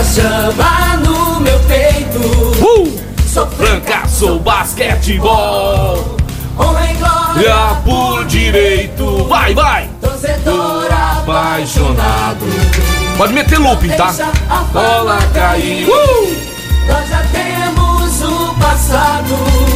Esta chama no meu peito. Uh! Sou Franca, sou basquetebol. honra e glória. Por direito. Vai, vai! Torcedor apaixonado. Pode meter looping, tá? A Bola cair. Uh! Nós já temos o passado.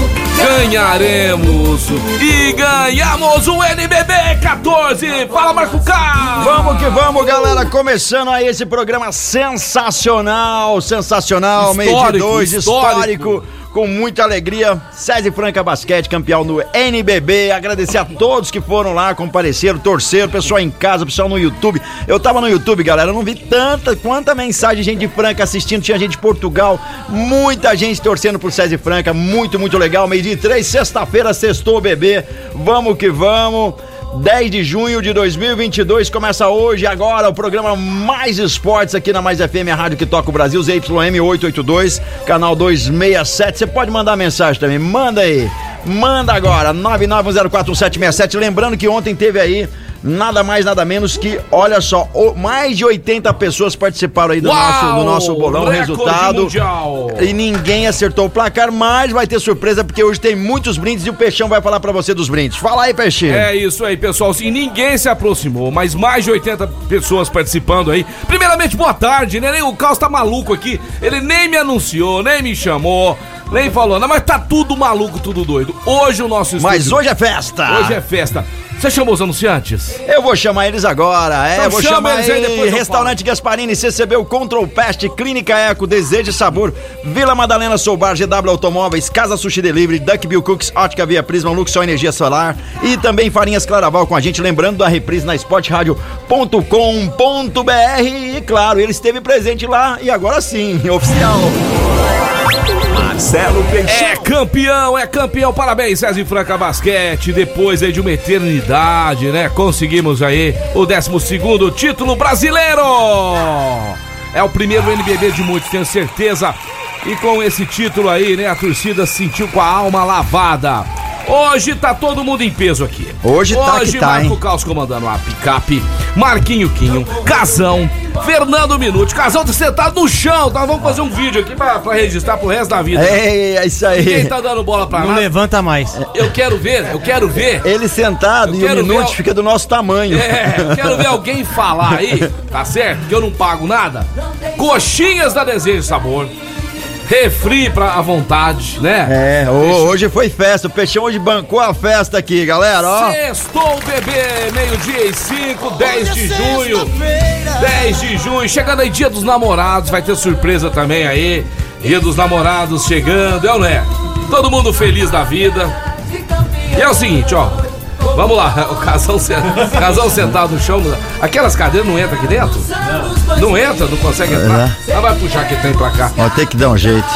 Ganharemos e ganhamos o NBB 14. Fala, Marco Carlos. Vamos que vamos, galera. Começando aí esse programa sensacional, sensacional, meio de dois, histórico. histórico, com muita alegria. César Franca Basquete, campeão do NBB. Agradecer a todos que foram lá, compareceram, torceram, pessoal em casa, pessoal no YouTube. Eu tava no YouTube, galera, não vi tanta, quanta mensagem de gente de Franca assistindo, tinha gente de Portugal, muita gente torcendo por César Franca, muito, muito legal. Meio de três, sexta-feira, sextou bebê. Vamos que vamos. 10 de junho de 2022 começa hoje, agora, o programa Mais Esportes aqui na Mais FM, a rádio que toca o Brasil, ZYM 882, canal 267. Você pode mandar mensagem também, manda aí, manda agora, 991041767. Lembrando que ontem teve aí nada mais, nada menos que, olha só, mais de 80 pessoas participaram aí do, Uau! nosso, do nosso bolão, resultado. mundial. E ninguém acertou o placar, mas vai ter surpresa porque hoje tem muitos brindes e o Peixão vai falar pra você dos brindes. Fala aí, Peixinho. É isso aí, pessoal. Sim, ninguém se aproximou, mas mais de 80 pessoas participando aí. Primeiramente, boa tarde, né? O Carlos tá maluco aqui. Ele nem me anunciou, nem me chamou, nem falou. Não, mas tá tudo maluco, tudo doido. Hoje o nosso Mas estúdio- hoje é festa! Hoje é festa. Você chamou os anunciantes? Eu vou chamar eles agora, é, Então vou chama chamar eles aí, depois Restaurante Gasparini, CCB, o Control Pest, Clínica Eco, Desejo e Sabor, Vila Madalena Soubar, GW Automóveis, Casa Sushi Delivery, Duck Bill Cooks, Ótica Via Prisma, Luxor Energia Solar e também Farinhas Claraval com a gente, lembrando da reprise na esportradio.com.br e claro, ele esteve presente lá e agora sim, oficial. Marcelo Peixão. É campeão, é campeão. Parabéns, César Franca Basquete. Depois aí de uma eternidade, né? Conseguimos aí o 12 título brasileiro. É o primeiro NBB de muitos, tenho certeza. E com esse título aí, né? A torcida se sentiu com a alma lavada. Hoje tá todo mundo em peso aqui. Hoje tá que Hoje tá, Marco hein? Caos comandando a picape, Marquinho Quinho, Casão, Fernando Minuti. Casão tá sentado no chão, tá? Vamos fazer um vídeo aqui pra, pra registrar pro resto da vida. É, é isso Quem aí. tá dando bola pra Não nada? levanta mais. Eu quero ver, eu quero ver. Ele sentado Eu e o quero o- fica do nosso tamanho. É, eu quero ver alguém falar aí, tá certo? Que eu não pago nada. Coxinhas da Desejo e Sabor. Refri pra à vontade, né? É, ho- hoje foi festa. O Peixão hoje bancou a festa aqui, galera, ó. Sextou, bebê, meio-dia e cinco, 10 de junho. 10 de junho, chegando aí dia dos namorados, vai ter surpresa também aí. Dia dos namorados chegando, é ou não é? Todo mundo feliz da vida. E é o seguinte, ó. Vamos lá, o casal, o casal sentado no chão. Aquelas cadeiras não entram aqui dentro? Não entra, não consegue entrar. Ela vai puxar que tem pra cá. Ó, tem que dar um jeito.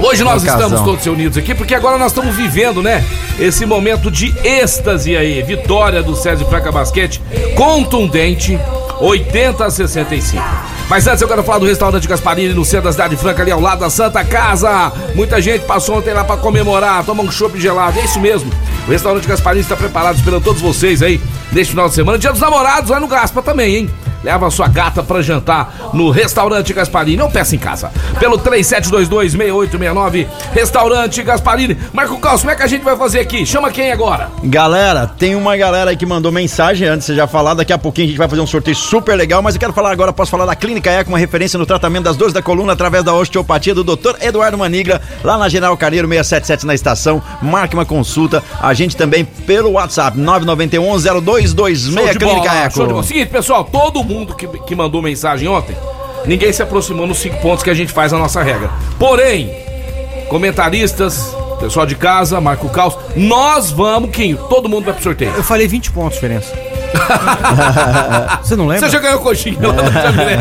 Hoje nós É o casal. estamos todos reunidos aqui porque agora nós estamos vivendo, né? Esse momento de êxtase aí. Vitória do César Franca Basquete, contundente, 80 a 65. Mas antes eu quero falar do restaurante Gasparini no centro da cidade franca, ali ao lado da Santa Casa. Muita gente passou ontem lá pra comemorar, tomar um chopp gelado. É isso mesmo. O restaurante Gasparini está preparado esperando todos vocês aí neste final de semana. Dia dos namorados lá no Gaspa também, hein? Leva sua gata pra jantar no Restaurante Gasparini ou peça em casa. Pelo 3722-6869, Restaurante Gasparini. Marco Caos, como é que a gente vai fazer aqui? Chama quem agora? Galera, tem uma galera aí que mandou mensagem antes de você já falar. Daqui a pouquinho a gente vai fazer um sorteio super legal. Mas eu quero falar agora, posso falar da Clínica Eco, uma referência no tratamento das dores da coluna através da osteopatia do Dr. Eduardo Manigra, lá na General Carneiro 677 na estação. Marque uma consulta. A gente também pelo WhatsApp, 991 0226 Show de Clínica bola, Eco. Seguinte, pessoal, todo mundo que, que mandou mensagem ontem, ninguém se aproximou nos cinco pontos que a gente faz a nossa regra. Porém, comentaristas, pessoal de casa, Marco Caos. Nós vamos, Quinho, todo mundo vai pro sorteio. Eu falei 20 pontos diferença. Você não lembra? Você já ganhou coxinha lá no Jamiré.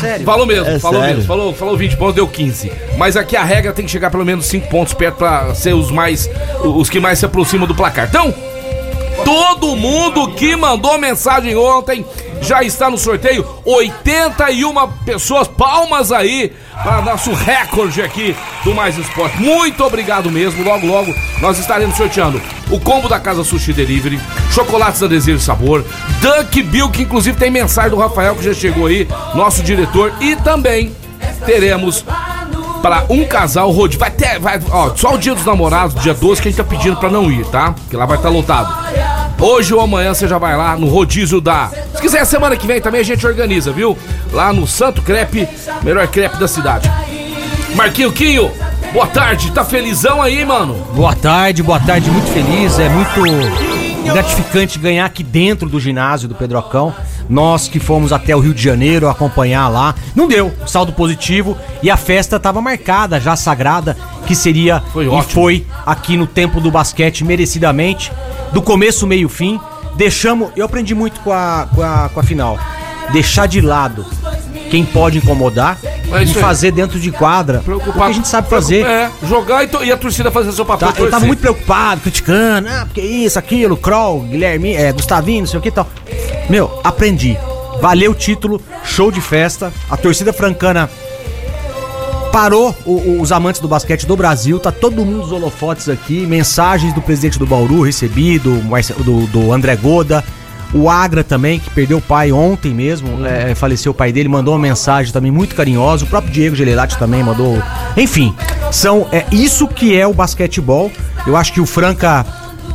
Sério? Falou mesmo, É falou sério. mesmo. Falou, falou 20 pontos, deu 15. Mas aqui a regra tem que chegar pelo menos 5 pontos perto pra ser os mais. os que mais se aproximam do placar. Então, todo mundo que mandou mensagem ontem já está no sorteio. 81 pessoas, palmas aí para nosso recorde aqui do Mais Esporte. Muito obrigado mesmo. Logo, logo nós estaremos sorteando o combo da Casa Sushi Delivery, chocolates da e Sabor, Duck Bill, que inclusive tem mensagem do Rafael que já chegou aí, nosso diretor, e também teremos para um casal rodízio. Vai ter, vai, ó, só o dia dos namorados, dia 12, que a gente tá pedindo pra não ir, tá? Que lá vai estar lotado. Hoje ou amanhã você já vai lá no rodízio da. Se quiser, semana que vem também a gente organiza, viu? Lá no Santo Crepe, melhor crepe da cidade. Marquinho Quinho, boa tarde, tá felizão aí, mano? Boa tarde, boa tarde, muito feliz. É muito gratificante ganhar aqui dentro do ginásio do Pedrocão. Nós que fomos até o Rio de Janeiro acompanhar lá, não deu saldo positivo e a festa estava marcada, já sagrada, que seria Foi e ótimo. foi aqui no Templo do Basquete merecidamente, do começo, meio, fim. Deixamos, eu aprendi muito com a, com a, com a final, deixar de lado quem pode incomodar É e fazer dentro de quadra o que a gente sabe fazer. É, jogar e, e a torcida fazer seu papel. Tá, eu tava muito preocupado, criticando, ah, porque isso, aquilo, Kroll, Guilherme, é, Gustavinho, não sei o que e tal. Meu, aprendi. Valeu o título, show de festa. A torcida francana parou o- o- os amantes do basquete do Brasil, tá todo mundo os holofotes aqui, mensagens do presidente do Bauru recebi, do, Marce- do, do André Goda, o Agra também, que perdeu o pai ontem mesmo, é, faleceu o pai dele, mandou uma mensagem também muito carinhosa, o próprio Diego Gelelati também mandou, enfim, são, é isso que é o basquetebol, eu acho que o Franca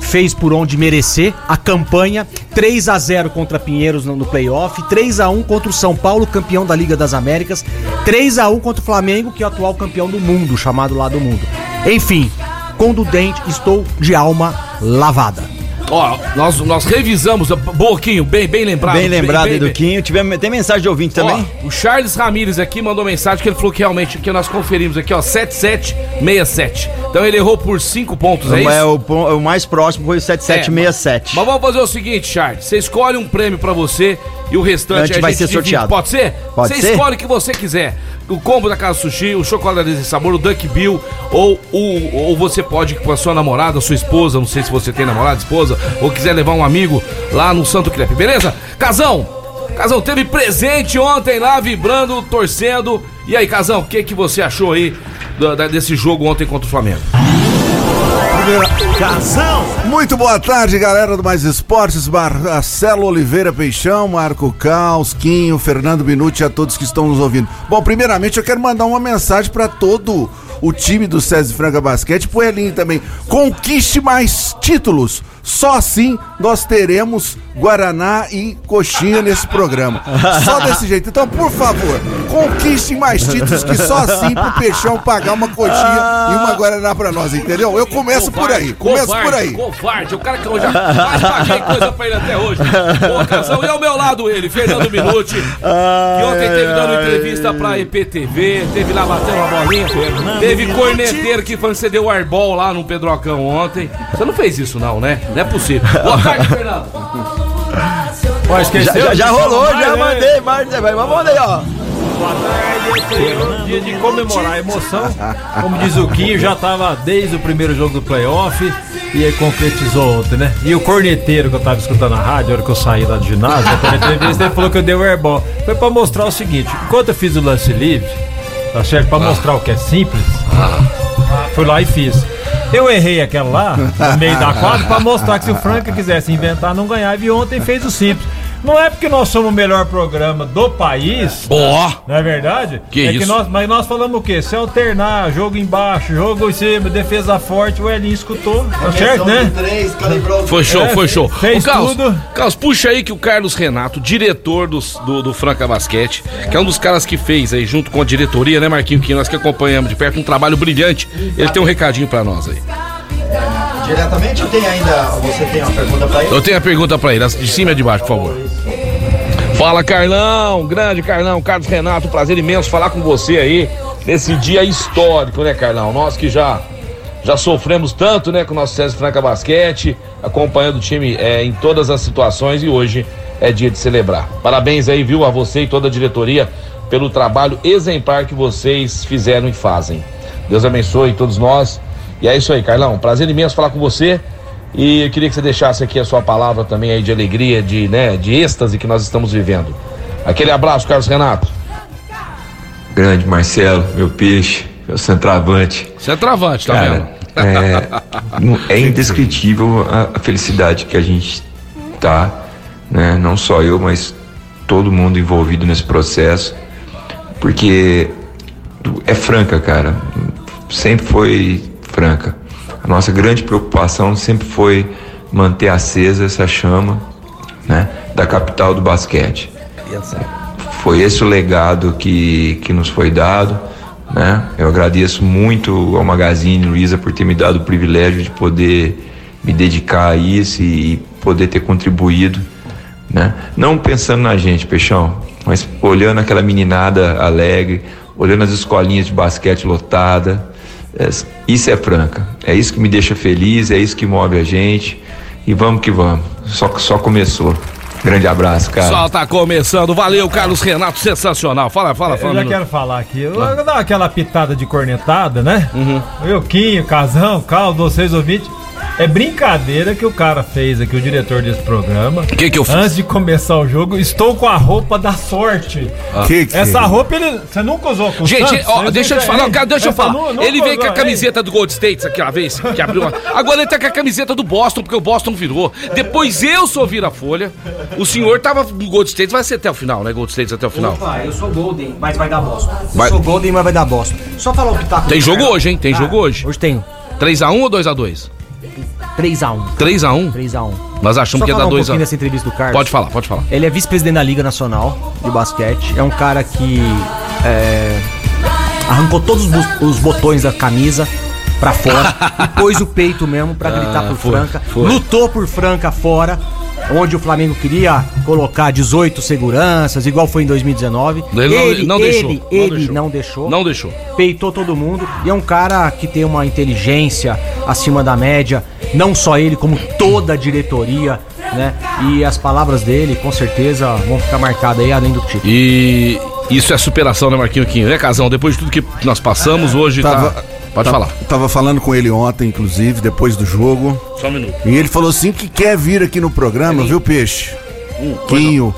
fez por onde merecer a campanha 3 a 0 contra Pinheiros no, playoff, 3 a 1 contra o São Paulo, campeão da Liga das Américas, 3 a 1 contra o Flamengo, que é o atual campeão do mundo, chamado lá do mundo. Enfim, com do dente, estou de alma lavada. Ó, nós, nós revisamos, Boquinho, bem, bem lembrado. Bem lembrado bem- Quinho. Tive, tem mensagem de ouvinte também? Ó, o Charles Ramírez aqui mandou mensagem que ele falou que realmente que nós conferimos aqui, ó, 7767. Então ele errou por 5 pontos, é isso? é, o, o mais próximo foi o 7767. Mas vamos fazer o seguinte, Charles. Você escolhe um prêmio pra você e o restante a vai gente ser divide. sorteado. Pode ser? Pode você ser? escolhe o que você quiser. O combo da Casa Sushi, o chocolate de sabor, o Duck Bill, ou, o- ou você pode ir com a sua namorada, sua esposa, não sei se você tem namorada, esposa, ou quiser levar um amigo lá no Santo Crepe, beleza? Casão, Casão, teve presente ontem lá, vibrando, torcendo. E aí, Casão, o que, que você achou aí do- da- desse jogo ontem contra o Flamengo? Muito boa tarde, galera do Mais Esportes, Marcelo Oliveira Peixão, Marco Caos, Quinho, Fernando Minuti e a todos que estão nos ouvindo. Bom, primeiramente eu quero mandar uma mensagem para todo o time do César Franca Basquete, pro Elinho também. Conquiste mais títulos. Só assim nós teremos Guaraná e coxinha nesse programa. Só desse jeito. Então, por favor, conquistem mais títulos que só assim pro Peixão pagar uma coxinha e uma Guaraná pra nós, entendeu? Eu começo por aí. Começo covarde, por aí. Covarde, o cara que eu já mais paguei coisa pra ele até hoje. Boa canção. E ao meu lado ele, Fernando Minuti, que ontem teve dando entrevista pra EPTV, teve lá batendo uma bolinha. Teve corneteiro que foi você deu airball lá no Pedrocão ontem. Você não fez isso não, né? Não é possível. Boa tarde, Fernando. Ó, esqueceu? Já, já, já rolou, já né? mandei, mas mas mandei, ó. Boa tarde, dia de comemorar a emoção. Como diz o Quinho, já tava desde o primeiro jogo do playoff e aí concretizou ontem, né? E o corneteiro que eu tava escutando na rádio, a hora que eu saí lá do ginásio, na entrevista, ele falou que eu dei o airball. Foi pra mostrar o seguinte: enquanto eu fiz o lance livre, tá certo? Pra mostrar o que é simples, fui lá e fiz. Eu errei aquela lá, no meio da quadra, pra mostrar que se o Franca quisesse inventar, não ganhava. E ontem fez o simples. Não é porque nós somos o melhor programa do país, Ó, não é verdade? Que é isso? Que nós, mas nós falamos o quê? Se alternar, jogo embaixo, jogo em cima, defesa forte, o Elinho escutou. Tá certo, né? foi show, É, foi show. fez Ô, Carlos, tudo. Carlos, puxa aí que o Carlos Renato, diretor dos- do, do Franca Basquete, que é um dos caras que fez aí, junto com a diretoria, né, Marquinho, que nós que acompanhamos de perto, um trabalho brilhante. Ele tem um recadinho pra nós aí. Diretamente ou tem ainda. Você tem uma pergunta pra ele? Eu tenho a pergunta pra ele, de cima e de baixo, por favor. Fala, Carlão, grande Carlão, Carlos Renato, prazer imenso falar com você aí. nesse dia histórico, né, Carlão? Nós que já já sofremos tanto, né, com o nosso César Franca Basquete, acompanhando o time é, em todas as situações e hoje é dia de celebrar. Parabéns aí, viu, a você e toda a diretoria pelo trabalho exemplar que vocês fizeram e fazem. Deus abençoe todos nós. E é isso aí, Carlão. Prazer imenso falar com você. E eu queria que você deixasse aqui a sua palavra também aí de alegria, de, né, de êxtase que nós estamos vivendo. Aquele abraço, Carlos Renato. Grande Marcelo, meu peixe, meu centroavante. Centroavante, tá Cara, vendo? é, é indescritível a, a felicidade que a gente tá, né? Não só eu, mas todo mundo envolvido nesse processo, porque é franca, cara. Sempre foi franca. A nossa grande preocupação sempre foi manter acesa essa chama, né? Da capital do basquete foi esse o legado que, que nos foi dado. Né? Eu agradeço muito ao Magazine Luiza por ter me dado o privilégio de poder me dedicar a isso e poder ter contribuído. Né? Não pensando na gente, Peixão, mas olhando aquela meninada alegre, olhando as escolinhas de basquete lotada. É, Isso é franca. É isso que me deixa feliz, é isso que move a gente. E vamos que vamos. Só, só começou. Grande abraço, cara. Só tá começando. Valeu, Carlos Renato, sensacional. Fala, fala, Eu fala. já Minuto. quero falar aqui. Eu vou dar aquela pitada de cornetada, né? Uhum. Eu, Quinho, Casão, Caldo, vocês ouvintes. É brincadeira que o cara fez aqui, o diretor desse programa. O que que eu fiz? Antes de começar o jogo, estou com a roupa da sorte. Que que- Essa roupa ele, você nunca usou com Gente, Santos? ó, deixa eu te falar, cara, deixa eu essa falar. Ele veio com a usou, camiseta do Gold States aquela vez, que abriu. uma- Agora ele tá com a camiseta do Boston, porque o Boston virou. Depois eu sou vira-folha. O senhor tava no Gold States, vai ser até o final, né? Gold States até o final. Opa, eu sou Golden, mas vai dar bosta. Vai- Eu sou Golden, mas vai dar bosta. Só falar o que tá Tem jogo hoje, hein? Tem jogo hoje. Hoje tem 3x1 ou 2x2? 3x1. 3x1? 3x1. Nós achamos Só que ia dar falar um 2 pouquinho a dessa entrevista do Carlos. Pode falar, pode falar. Ele é vice-presidente da Liga Nacional de Basquete. É um cara que é, arrancou todos os, os botões da camisa pra fora e pôs o peito mesmo pra gritar por Ah, foi, Franca. foi. Lutou por Franca fora. Onde o Flamengo queria colocar 18 seguranças, igual foi em 2019. Ele não- não deixou, Ele, não ele deixou. não deixou. Não deixou. Peitou todo mundo. E é um cara que tem uma inteligência acima da média. Não só ele, como toda a diretoria, né? E as palavras dele, com certeza, vão ficar marcadas aí além do título. E isso é superação, né, Marquinho Quinho? Né, Casão? Depois de tudo que nós passamos, hoje Tava- tá. Pode Tava- falar. Tava falando com ele ontem, inclusive, depois do jogo. Só um minuto. E ele falou assim que quer vir aqui no programa, viu, Peixe? Quinho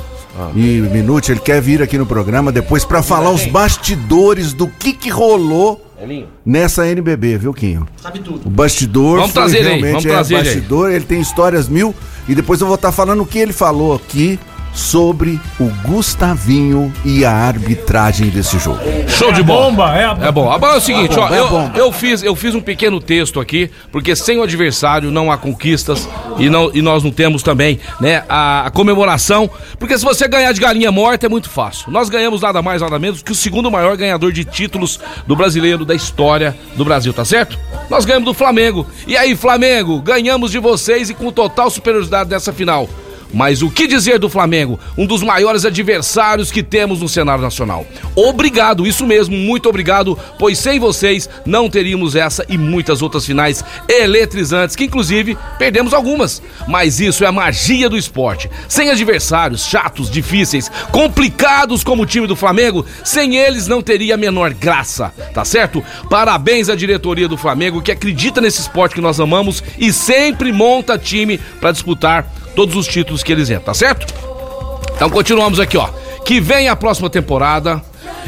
e Minute, ele quer vir aqui no programa depois pra falar os bastidores do que que rolou Elinho. nessa NBB, viu, Quinho? Sabe tudo. O bastidor Vamos foi trazer ele aí, realmente vamos é trazer ele aí. bastidor, ele tem histórias mil e depois eu vou estar falando o que ele falou aqui sobre o Gustavinho e a arbitragem desse jogo. Show de bola. Bomba, é a É bom. Agora é o seguinte, É ó, bomba, é eu, eu fiz, eu fiz um pequeno texto aqui, porque sem o adversário não há conquistas e, não, e nós não temos também, né, a, a comemoração. Porque se você ganhar de galinha morta é muito fácil. Nós ganhamos nada mais, nada menos que o segundo maior ganhador de títulos do brasileiro da história do Brasil, tá certo? Nós ganhamos do Flamengo. E aí, Flamengo, ganhamos de vocês e com total superioridade nessa final. Mas o que dizer do Flamengo? Um dos maiores adversários que temos no cenário nacional. Obrigado, isso mesmo, muito obrigado, pois sem vocês não teríamos essa e muitas outras finais eletrizantes, que inclusive perdemos algumas. Mas isso é a magia do esporte. Sem adversários chatos, difíceis, complicados como o time do Flamengo, sem eles não teria a menor graça, tá certo? Parabéns à diretoria do Flamengo que acredita nesse esporte que nós amamos e sempre monta time para disputar todos os títulos que eles entram, tá certo? Então continuamos aqui, ó. Que vem a próxima temporada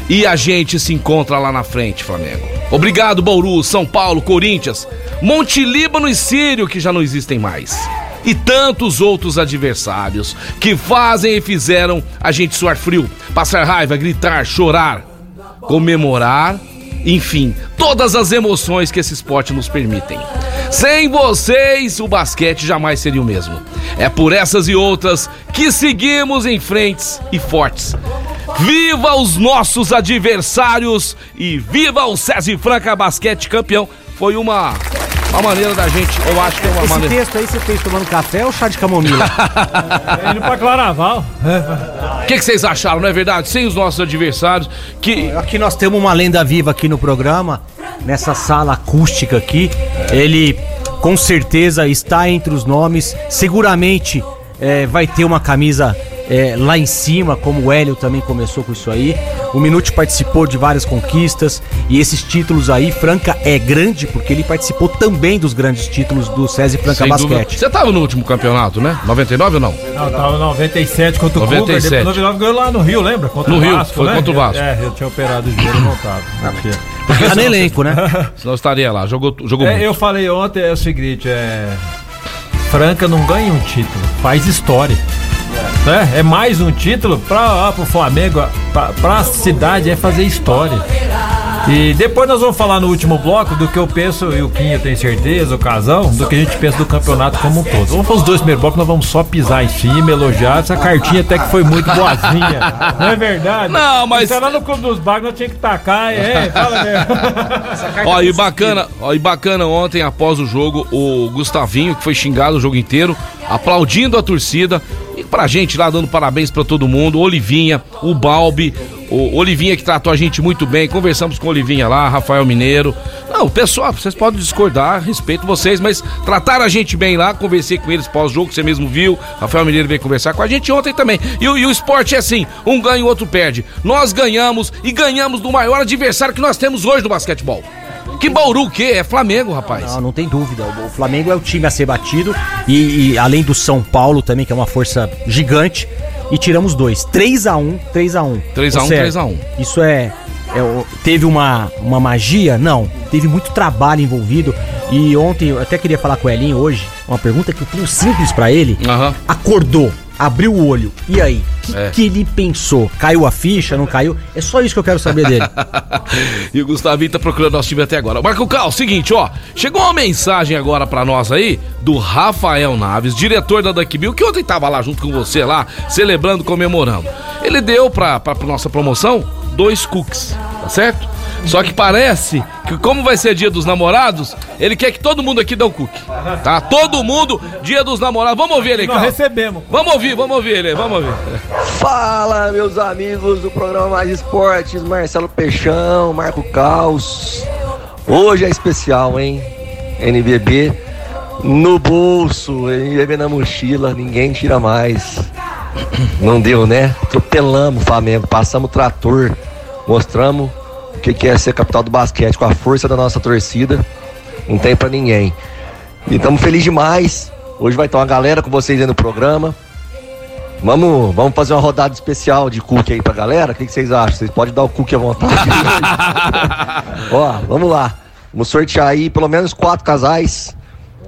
e a gente se encontra lá na frente, Flamengo. Obrigado, Bauru, São Paulo, Corinthians, Monte Líbano e Sírio, que já não existem mais. E tantos outros adversários que fazem e fizeram a gente suar frio, passar raiva, gritar, chorar, comemorar, enfim, todas as emoções que esse esporte nos permitem. Sem vocês, o basquete jamais seria o mesmo. É por essas e outras que seguimos em frentes e fortes. Viva os nossos adversários e viva o César Franca Basquete campeão. Foi uma uma maneira da gente, eu acho que é uma Esse maneira. texto aí você fez tomando café ou chá de camomila? É indo pra Claraval. O que, que vocês acharam, não é verdade? Sem os nossos adversários, que Aqui nós temos uma lenda viva aqui no programa, nessa sala acústica aqui. Ele com certeza está entre os nomes. Seguramente é, vai ter uma camisa é, lá em cima, como o Hélio também começou com isso aí. O Minute participou de várias conquistas e esses títulos aí, Franca é grande porque ele participou também dos grandes títulos do SESI Franca sem dúvida- Basquete. Você tava no último campeonato, né? 99 ou não? Não, tava 97 contra o 97. Cougar, depois 99 ganhou lá no Rio, lembra? Contra No o Rio, Vasco, foi né? contra o Vasco. É, eu tinha operado o joelho e não tava. Porque- Tá no elenco, né? Senão eu estaria lá, jogou, jogou É, muito. eu falei ontem é o seguinte, é. Franca não ganha um título, faz história. É, é mais um título para pro Flamengo, pra, pra cidade é fazer história. E depois nós vamos falar no último bloco do que eu penso, e o Quinho tem certeza, o Casão, do que a gente pensa do campeonato como um todo. Vamos para os dois primeiros blocos, nós vamos só pisar em cima, elogiar. Essa cartinha até que foi muito boazinha. Não é verdade? Não, mas- Isso é lá no Clube dos Bagos, nós tínhamos que tacar, é, fala mesmo. Ó, e bacana, ó, e bacana ontem, após o jogo, o Gustavinho, que foi xingado o jogo inteiro, aplaudindo a torcida. E pra gente lá, dando parabéns pra todo mundo. Olivinha, o Balbi, o Olivinha que tratou a gente muito bem. Conversamos com o Olivinha lá, Rafael Mineiro. Não, pessoal, vocês podem discordar, respeito vocês, mas trataram a gente bem lá. Conversei com eles pós-jogo, você mesmo viu. Rafael Mineiro veio conversar com a gente ontem também. E, e o esporte é assim: um ganha, o outro perde. Nós ganhamos e ganhamos do maior adversário que nós temos hoje no basquetebol. Que Bauru o quê? É Flamengo, rapaz. Não, não tem dúvida. O Flamengo é o time a ser batido. E, e além do São Paulo também, que é uma força gigante. E tiramos dois. 3x1, 3x1. 3x1, Ô, Sérgio, 3x1. Isso é. é teve uma, uma magia? Não. Teve muito trabalho envolvido. E ontem eu até queria falar com o Elinho hoje. Uma pergunta que eu tenho simples pra ele. Aham. Acordou, abriu o olho. E aí? O que, É. que ele pensou? Caiu a ficha? Não caiu? É só isso que eu quero saber dele. e o Gustavinho tá procurando nosso time até agora. Marco Cal, seguinte, ó. Chegou uma mensagem agora pra nós aí do Rafael Naves, diretor da Duck Bill, que ontem tava lá junto com você lá, celebrando, comemorando. Ele deu pra, pra, pra nossa promoção dois cookies, tá certo? Só que parece que, como vai ser dia dos namorados, ele quer que todo mundo aqui dê um cookie. Tá? Todo mundo, dia dos namorados. Vamos ouvir ele, Nós Cal. recebemos. Vamos ouvir, vamos ouvir ele, vamos ouvir. Fala, meus amigos do programa Mais Esportes, Marcelo Peixão, Marco Caos. Hoje é especial, hein? NBB no bolso, NBB na mochila, ninguém tira mais. Não deu, né? Atropelamos o Flamengo, passamos o trator, mostramos o que que é ser capital do basquete com a força da nossa torcida. Não tem pra ninguém. E estamos felizes demais. Hoje vai ter uma galera com vocês aí no programa. Vamos, vamos fazer uma rodada especial de cookie aí pra galera? O que, que vocês acham? Vocês podem dar o cookie à vontade. Ó, vamos lá. Vamos sortear aí pelo menos quatro casais.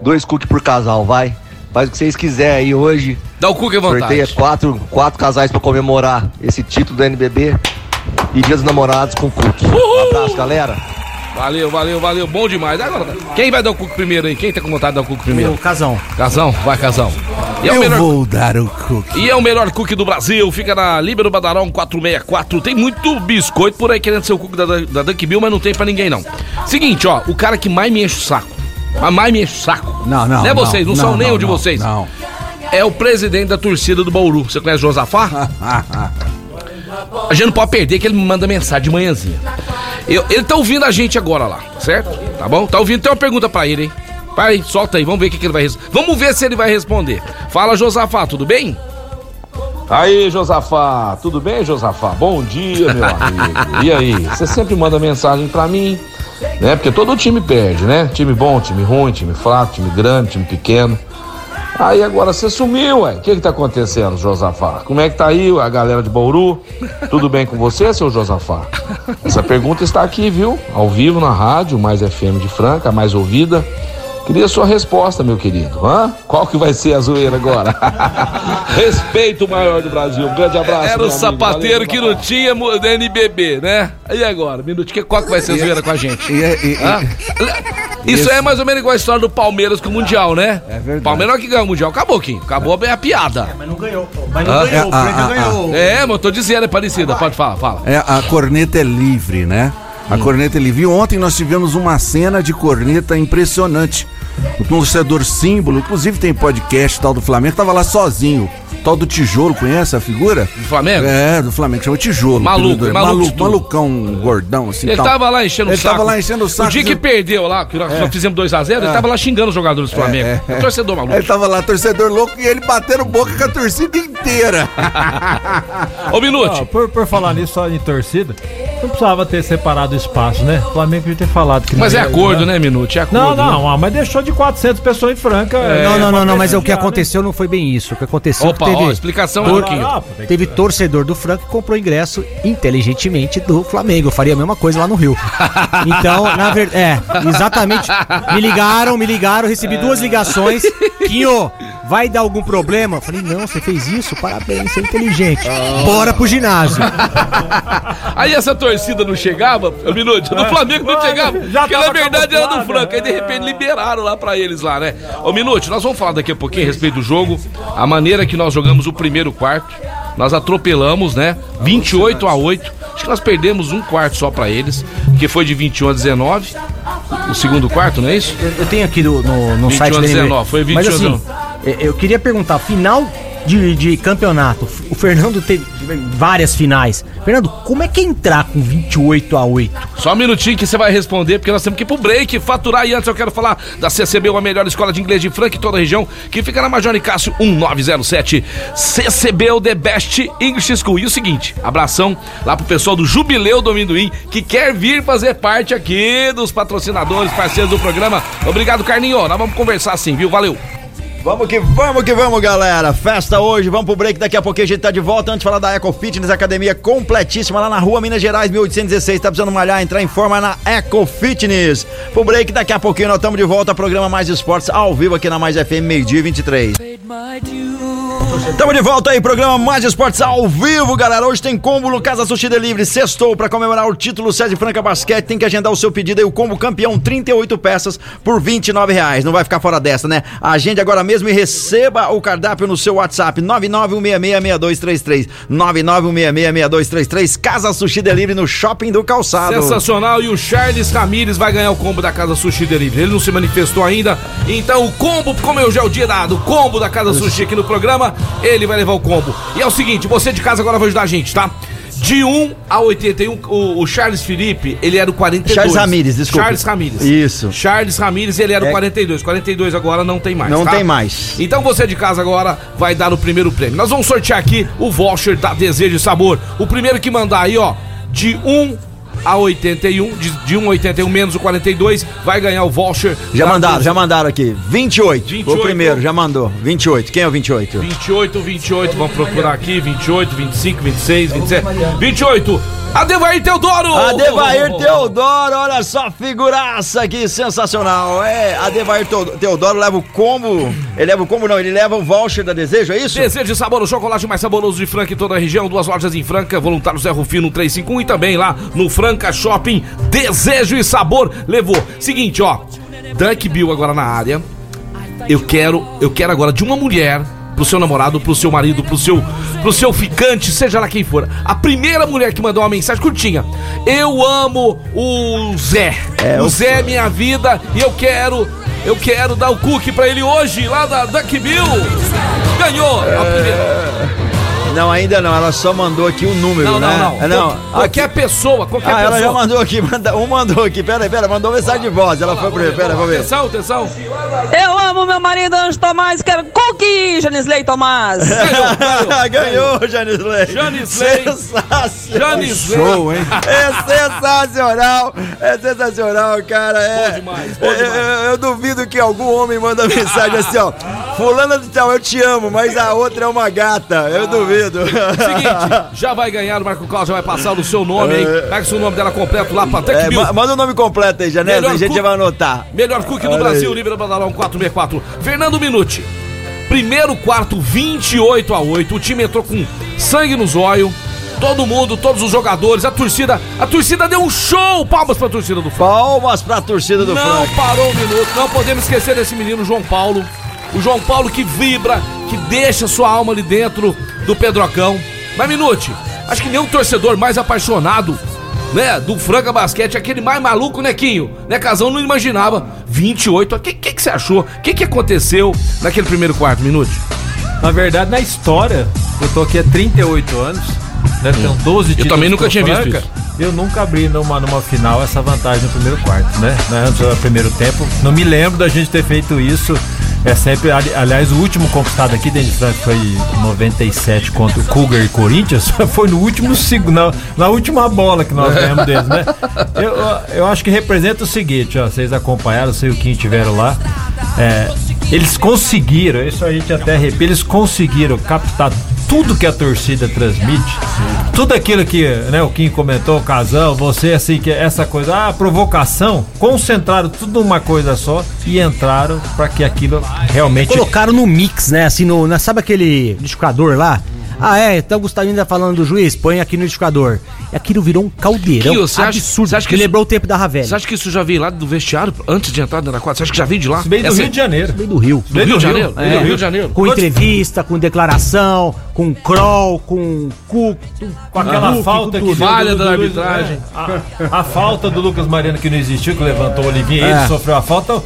Dois cookies por casal, vai. Faz o que vocês quiserem aí hoje. Dá o cookie à vontade. Sorteia quatro, quatro casais pra comemorar esse título do NBB. E Dia dos Namorados com cookie. Um abraço, galera. Valeu, valeu, valeu. Bom demais. Agora, quem vai dar o cuco primeiro aí? Quem tá com vontade de dar o cuco primeiro? o Casão. Casão, vai Casão. E é, o Eu melhor, vou dar o cookie. e é o melhor cookie do Brasil. Fica na Líbero Badarão 464. Tem muito biscoito por aí querendo ser o cookie da, da Dunk Bill, mas não tem pra ninguém não. Seguinte, ó. O cara que mais me enche o saco. Mas mais me enche o saco. Não, não. Não é vocês, não, são nem não, o de não, vocês. Não. É o presidente da torcida do Bauru. Você conhece o Josafá? A gente não pode perder que ele me manda mensagem de manhãzinha. Eu- ele tá ouvindo a gente agora lá, certo? Tá bom? Tá ouvindo? Tem uma pergunta pra ele, hein? Pai, solta aí, vamos ver o que, que ele vai responder. Vamos ver se ele vai responder. Fala, Josafá, tudo bem? Aí, Josafá, tudo bem, Josafá? Bom dia, meu amigo. E aí? Você sempre manda mensagem pra mim, né? Porque todo time perde, né? Time bom, time ruim, time fraco, time grande, time pequeno. Aí agora você sumiu, ué. O que que tá acontecendo, Josafá? Como é que tá aí a galera de Bauru? Tudo bem com você, seu Josafá? Essa pergunta está aqui, viu? Ao vivo na rádio, mais FM de Franca, mais ouvida. Queria sua resposta, meu querido. Hã? Qual que vai ser a zoeira agora? Respeito o maior do Brasil. Um grande abraço. Era o sapateiro Valeu, que não tinha NBB, né? E agora? Minuto, que- qual que vai ser a zoeira com a gente? E, e- e- Hã? Isso é mais ou menos igual a história do Palmeiras com o Mundial, né? É verdade. Palmeiras que ganhou o Mundial. Acabou, Kim. Acabou a piada. Mas não ganhou. Mas não ganhou, o Franca ganhou. É, mas eu tô dizendo, é parecida. Pode falar, fala. é, a corneta é livre, né? A corneta ele viu. Ontem nós tivemos uma cena de corneta impressionante. O torcedor símbolo, inclusive tem podcast tal do Flamengo, tava lá sozinho. Tal do tijolo, conhece a figura? Do Flamengo? É, do Flamengo, chama tijolo. Maluco, é. maluco malucão, gordão, assim. Ele tal. tava lá enchendo o Ele saco. tava lá enchendo o saco. O dia que perdeu lá, que nós É. fizemos 2x0, ele É. tava lá xingando os jogadores do Flamengo. É, é, é. Torcedor maluco. Ele tava lá, torcedor louco, e ele batendo boca com a torcida inteira. Ô, Minute. Ó, por, por falar nisso, só em torcida, não precisava ter separado o espaço, né? O Flamengo podia ter falado que Mas não é acordo, né, Minute? É acordo. Não, né? não, ah, mas deixou de 400 pessoas em Franca. é, não, não, não, não, pra mas o que né? aconteceu não foi bem isso. O que aconteceu Opa, teve, ó, explicação tor-. Ah, teve torcedor do Franco que comprou ingresso inteligentemente do Flamengo. Eu faria a mesma coisa lá no Rio. Então, na verdade, é, exatamente. Me ligaram, me ligaram, recebi duas ligações. Quinho, vai dar algum problema? Eu falei, não, você fez isso? Parabéns, você é inteligente. Bora pro ginásio. Aí essa torcida não chegava, ô, Minute, do Flamengo não chegava, É. já porque na verdade era do Franco, aí de é. repente liberaram lá pra eles lá, né? Ô, Minute, nós vamos falar daqui a pouquinho a respeito do jogo, a maneira que nós jogamos o primeiro quarto, nós atropelamos, né? 28 a 8, acho que nós perdemos um quarto só pra eles, que foi de 21 a 19, o segundo quarto, não é isso? Eu, eu tenho aqui no, no, no 21 site da NB. 19, foi 21 Mas assim, 19. eu- eu queria perguntar, final de, de campeonato, o Fernando teve várias finais. Fernando, como é que é entrar com 28 a 8? Só um minutinho que você vai responder, porque nós temos que ir pro break, faturar. E antes eu quero falar da CCB, a melhor escola de inglês de Franca toda a região, que fica na Major Cássio 1907. CCB, o The Best English School. E o seguinte, abração lá pro pessoal do Jubileu do Amendoim, que quer vir fazer parte aqui dos patrocinadores, parceiros do programa. Obrigado, Carninho. Nós vamos conversar assim, viu? Valeu. Vamos que vamos que vamos, galera. Festa hoje, vamos pro break. Daqui a pouquinho a gente tá de volta. Antes de falar da Eco Fitness, academia completíssima lá na rua Minas Gerais, 1816. Tá precisando malhar, entrar em forma na Eco Fitness. Pro break, daqui a pouquinho nós estamos de volta. Programa Mais Esportes ao vivo aqui na Mais FM, meio-dia e 23. Estamos de volta aí, programa Mais Esportes ao vivo, galera. Hoje tem combo no Casa Sushi Delivery. Sextou para comemorar o título Sede Franca Basquete. Tem que agendar o seu pedido aí. O combo campeão, 38 peças por 29 reais. Não vai ficar fora dessa, né? Agende agora mesmo e receba o cardápio no seu WhatsApp: 991666233. 991666233. Casa Sushi Delivery no Shopping do Calçado. Sensacional. E o Charles Ramires vai ganhar o combo da Casa Sushi Delivery. Ele não se manifestou ainda. Então o combo, como hoje é o dia da- do combo da Casa Sushi aqui no programa, ele vai levar o combo. E é o seguinte, você de casa agora vai ajudar a gente, tá? De 1 a 81, o, o Charles Felipe, ele era o 42. Charles Ramírez, desculpa. Charles Ramírez. Isso. Charles Ramírez, ele era o É. 42. 42 agora não tem mais. Não tá? tem mais. Então você de casa agora vai dar o primeiro prêmio. Nós vamos sortear aqui o voucher da Desejo e Sabor. O primeiro que mandar aí, ó, de 1 a 81, de, de 1 a 81 menos o 42, vai ganhar o voucher. Já da mandaram, Desejo. já mandaram aqui. 28. 28. O primeiro, já mandou. 28. Quem é o 28? 28, 28, vamos procurar aqui, 28, 25, 26, 27, 28, Adevair Teodoro! Adevair Teodoro, olha só, figuraça aqui, sensacional. É, Adevair Teodoro, Teodoro leva o combo. Ele leva o combo, não, ele leva o voucher da Desejo, é isso? Desejo de sabor, o chocolate mais saboroso de Franca em toda a região. Duas lojas em Franca, voluntário Zé Rufino 351 e também lá no Franca Shopping. Desejo e sabor levou. Seguinte, ó. Dunk Bill agora na área. Eu quero, eu quero agora de uma mulher pro seu namorado, pro seu marido, pro seu, pro seu ficante, seja lá quem for. A primeira mulher que mandou uma mensagem curtinha. Eu amo o Zé. É, o Zé é minha vida e eu quero, eu quero dar o cookie pra ele hoje lá da Dunk Bill. Ganhou a primeira. Não, ainda não, ela só mandou aqui o número, Não, né? não, não. É, não. Qual- Qualquer pessoa, qualquer Ah, pessoa. ela já mandou aqui, manda- um mandou aqui, pera aí, pera, mandou mensagem de voz, ela foi pra pera, vamos ver. Atenção, atenção. Eu amo meu marido Anjo Tomás, quero cookie, Janisley Tomás. Ganhou, Janisley. Janisley. Sensacional. Janisley. Show, hein? É sensacional, é sensacional, cara. É, Bom demais, bom eu- demais. eu, eu duvido que algum homem manda mensagem assim, ó. Fulana de tal, eu te amo, mas a outra é uma gata. Eu duvido. Seguinte, já vai ganhar, o Marco Claus já vai passar o seu nome aí. Pega o seu nome dela completo lá pra Tech É, Bill. ma- manda o nome completo aí, Janela, a gente vai anotar. Melhor cookie do Olha Brasil, aí. livre do Badalão 464. Fernando Minuti. Primeiro quarto, 28 a 8. O time entrou com sangue nos olhos. Todo mundo, todos os jogadores, a torcida. A torcida deu um show. Palmas pra torcida do Franca. Palmas pra torcida do Não Franca. parou um minuto. Não podemos esquecer desse menino, João Paulo. O João Paulo que vibra, que deixa sua alma ali dentro do Pedrocão. Mas, Minute, acho que nenhum torcedor mais apaixonado né, do Franca Basquete, aquele mais maluco, né, Quinho? Né, Casão não imaginava. 28. O que, que, que você achou? O que, que aconteceu naquele primeiro quarto minuto? Na verdade, na história, eu tô aqui há 38 anos, né? Tenho 12 títulos também nunca tinha visto Franca. isso. Eu nunca abri numa, numa final essa vantagem no primeiro quarto, né? né, Antes do primeiro tempo. Não me lembro da gente ter feito isso. É sempre, ali- aliás, o último conquistado aqui dentro de Franca foi em 97 contra o Cougar e Corinthians. Foi no último na, na última bola que nós ganhamos deles, né? Eu, eu acho que representa o seguinte, ó. Vocês acompanharam, sei o que tiveram lá. É, eles conseguiram, isso a gente até arrepia, eles conseguiram captar tudo que a torcida transmite, tudo aquilo que né, o Kim comentou, o Casão, você assim, que essa coisa, a provocação, concentraram tudo numa coisa só e entraram para que aquilo realmente. Colocaram no mix, né? Assim, no, na- sabe aquele liquidificador lá? Ah, é, então o Gustavinho tá falando do juiz, põe aqui no liquidificador. E aquilo virou um caldeirão você acha- absurdo. você acha que isso- lembrou o tempo da Ravelli. Você acha que isso já veio lá do vestiário antes de entrar na quadra? Você acha que já veio de lá? Veio do Essa- Rio de Janeiro. Veio do Rio. Do Rio de Janeiro? É. Veio do Rio de Janeiro. Com entrevista, com declaração, com crawl, com cu, Com aquela falta com que. Falha da arbitragem. é, a, a falta do Lucas Mariano que não existiu, que levantou o Olivinha, É. ele sofreu a falta.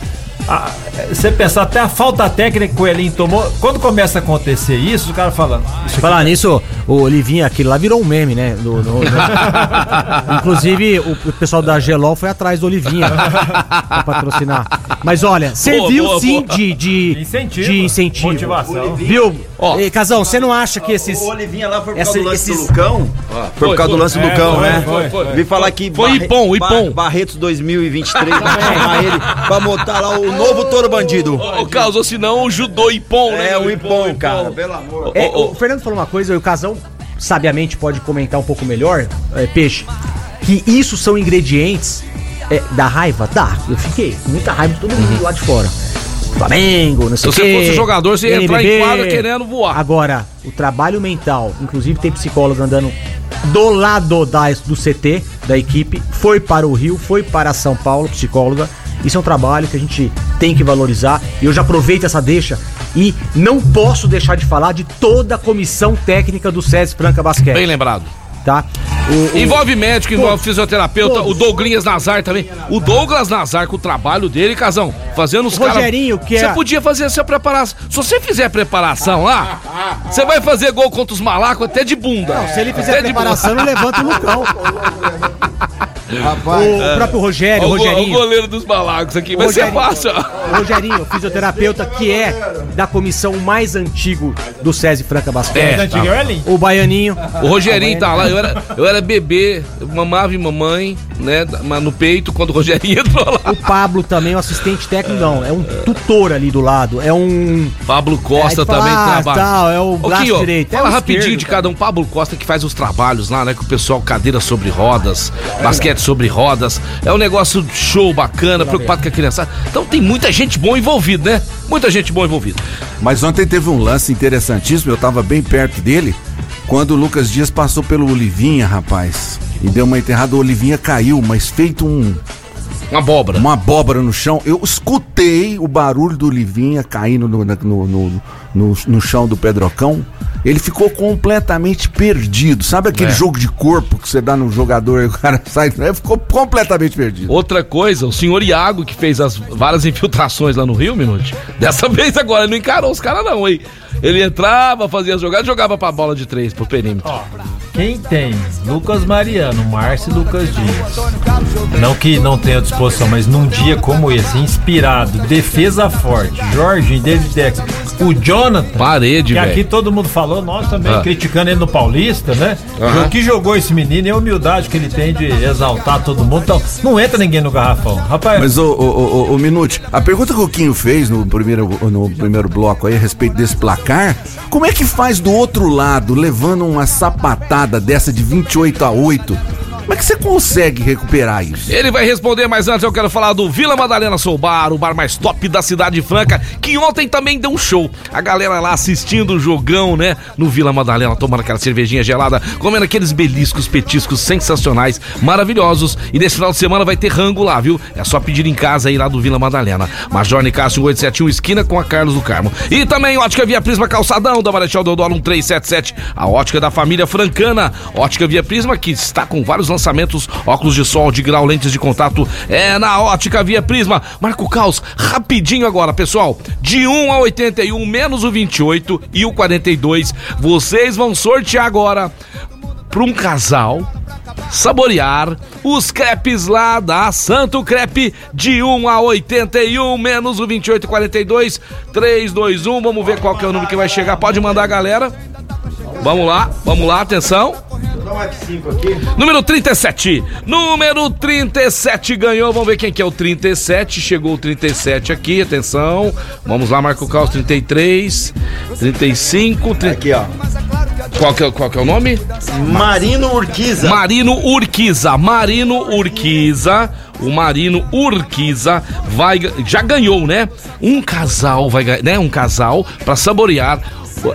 A- você pensar até a falta técnica que o Elinho tomou, quando começa a acontecer isso, o cara fala. Isso aqui Falar nisso, o Olivinha, aquele lá virou um meme, né? Do- no- no- Inclusive, o, o pessoal da Gelol foi atrás do Olivinha pra patrocinar. Mas olha, serviu boa, sim boa. De, de Incentivo, De incentivo. motivação. Viu? Ó. Ei, Casão, você não acha que esses. O Olivinha lá foi por Essa- causa do lance esses- do Lucão? foi por causa do lance do É, Lucão, foi, né? foi, foi. Vi falar que Foi Ipom, Ipom. Barretos 2023 vai chamar ele pra montar lá o novo touro bandido. Ô, Carlos, ou se não, o judô Ipom, né? É, o Ipom, cara, pelo amor. É, o Fernando falou uma coisa, e o Casão sabiamente pode comentar um pouco melhor, é, Peixe, que isso são ingredientes é, da raiva. Dá, eu fiquei muita raiva de todo mundo lá de fora. Flamengo, não sei o Se você quê, fosse jogador, você ia entrar em quadra querendo voar. Agora, o trabalho mental, inclusive tem psicólogo andando do lado da, do CT, da equipe, foi para o Rio, foi para São Paulo, psicóloga. Isso é um trabalho que a gente tem que valorizar. E eu já aproveito essa deixa e não posso deixar de falar de toda a comissão técnica do SESI Franca Basquete, Bem lembrado. tá? O- o- Envolve médico, envolve fisioterapeuta, Todos. o Douglas Nazar também. O Douglas Nazar com o trabalho dele, Casão, fazendo os O caras. Rogerinho, que Você é- podia fazer a sua preparação. Se você fizer preparação lá, você vai fazer gol contra os malacos até de bunda. Não, se ele fizer Até de preparação, não levanta o Lucão. Rapaz, O próprio Rogério, o. Ó, o, go- o Rogerinho. goleiro dos malacos aqui. Vai ser Rogerinho. fácil. Rogerinho, fisioterapeuta, que é da comissão mais antigo do SESI Franca Basquete. É, Antiga é o Baianinho. O Rogerinho tá lá, eu era, eu era bebê, eu mamava em mamãe, né, mas no peito, quando o Rogerinho entrou lá. O Pablo também, o assistente técnico, não. É um tutor ali do lado. É um. Pablo Costa É, aí fala, também ah, trabalha. tal, é o braço Quinho, direito. É Fala o rapidinho esquerdo, de cada um. Pablo Costa que faz os trabalhos lá, né? Com o pessoal cadeira sobre rodas, basquete sobre rodas. É um negócio show, bacana, preocupado com a criança. Então tem muita gente boa envolvida, né? Muita gente boa envolvida. Mas ontem teve um lance interessantíssimo, eu tava bem perto dele, quando o Lucas Dias passou pelo Olivinha, rapaz. E deu uma enterrada, o Olivinha caiu, mas feito um, Uma abóbora. uma abóbora no chão. Eu escutei o barulho do Olivinha caindo no, no, no, no, no chão do Pedrocão. Ele ficou completamente perdido. Sabe aquele É. jogo de corpo que você dá no jogador e o cara sai? Ele ficou completamente perdido. Outra coisa, o senhor Iago, que fez as várias infiltrações lá no Rio, Minute, dessa vez agora ele não encarou os caras, não, hein? Ele entrava, fazia as jogadas, jogava pra bola de três, pro perímetro. Quem tem Lucas Mariano, Márcio e Lucas Dias. Não que não tenha disposição, mas num dia como esse, inspirado, defesa forte, Jorge, David Dex, o Jonathan. Parede, Que aqui velho. todo mundo falou, nós também, Ah. criticando ele no Paulista, né? O que jogou esse menino e a humildade que ele tem de exaltar todo mundo. Então, não entra ninguém no garrafão. Rapaz, Mas, ô, ô, ô, ô, Minute, a pergunta que o Quinho fez no primeiro, no primeiro bloco aí a respeito desse placar, como é que faz do outro lado, levando uma sapatada dessa de 28 a 8? Como é que você consegue recuperar isso? Ele vai responder, mas antes eu quero falar do Vila Madalena Soul Bar, o bar mais top da cidade franca, que ontem também deu um show. A galera lá assistindo o jogão, né? No Vila Madalena, tomando aquela cervejinha gelada, comendo aqueles beliscos, petiscos sensacionais, maravilhosos. E nesse final de semana vai ter rango lá, viu? É só pedir em casa aí lá do Vila Madalena. Major Nicásio 871, esquina com a Carlos do Carmo. E também Ótica Via Prisma Calçadão, da Marechal Deodoro 1377, a ótica da família francana. Ótica Via Prisma, que está com vários lançamentos óculos de sol, de grau, lentes de contato, é na ótica Via Prisma. Marco Caos, rapidinho agora, pessoal. De 1 a 81, menos o 28 e o 42, vocês vão sortear agora para um casal saborear os crepes lá da Santo Crepe. De 1 a 81 menos o 28 e 42 3 2 1 vamos ver qual é o número que vai chegar. Pode mandar galera. Vamos lá vamos lá atenção Número 37. Número 37 ganhou. Vamos ver quem que é o 37. Chegou o 37 aqui. Atenção. Vamos lá, Marco Caos 33. 35. 30... Aqui, ó. Qual que, é, qual que é o nome? Marino Urquiza. Marino Urquiza. Marino Urquiza. O Marino Urquiza vai já ganhou, né? Um casal vai ganhar, né? Um casal para saborear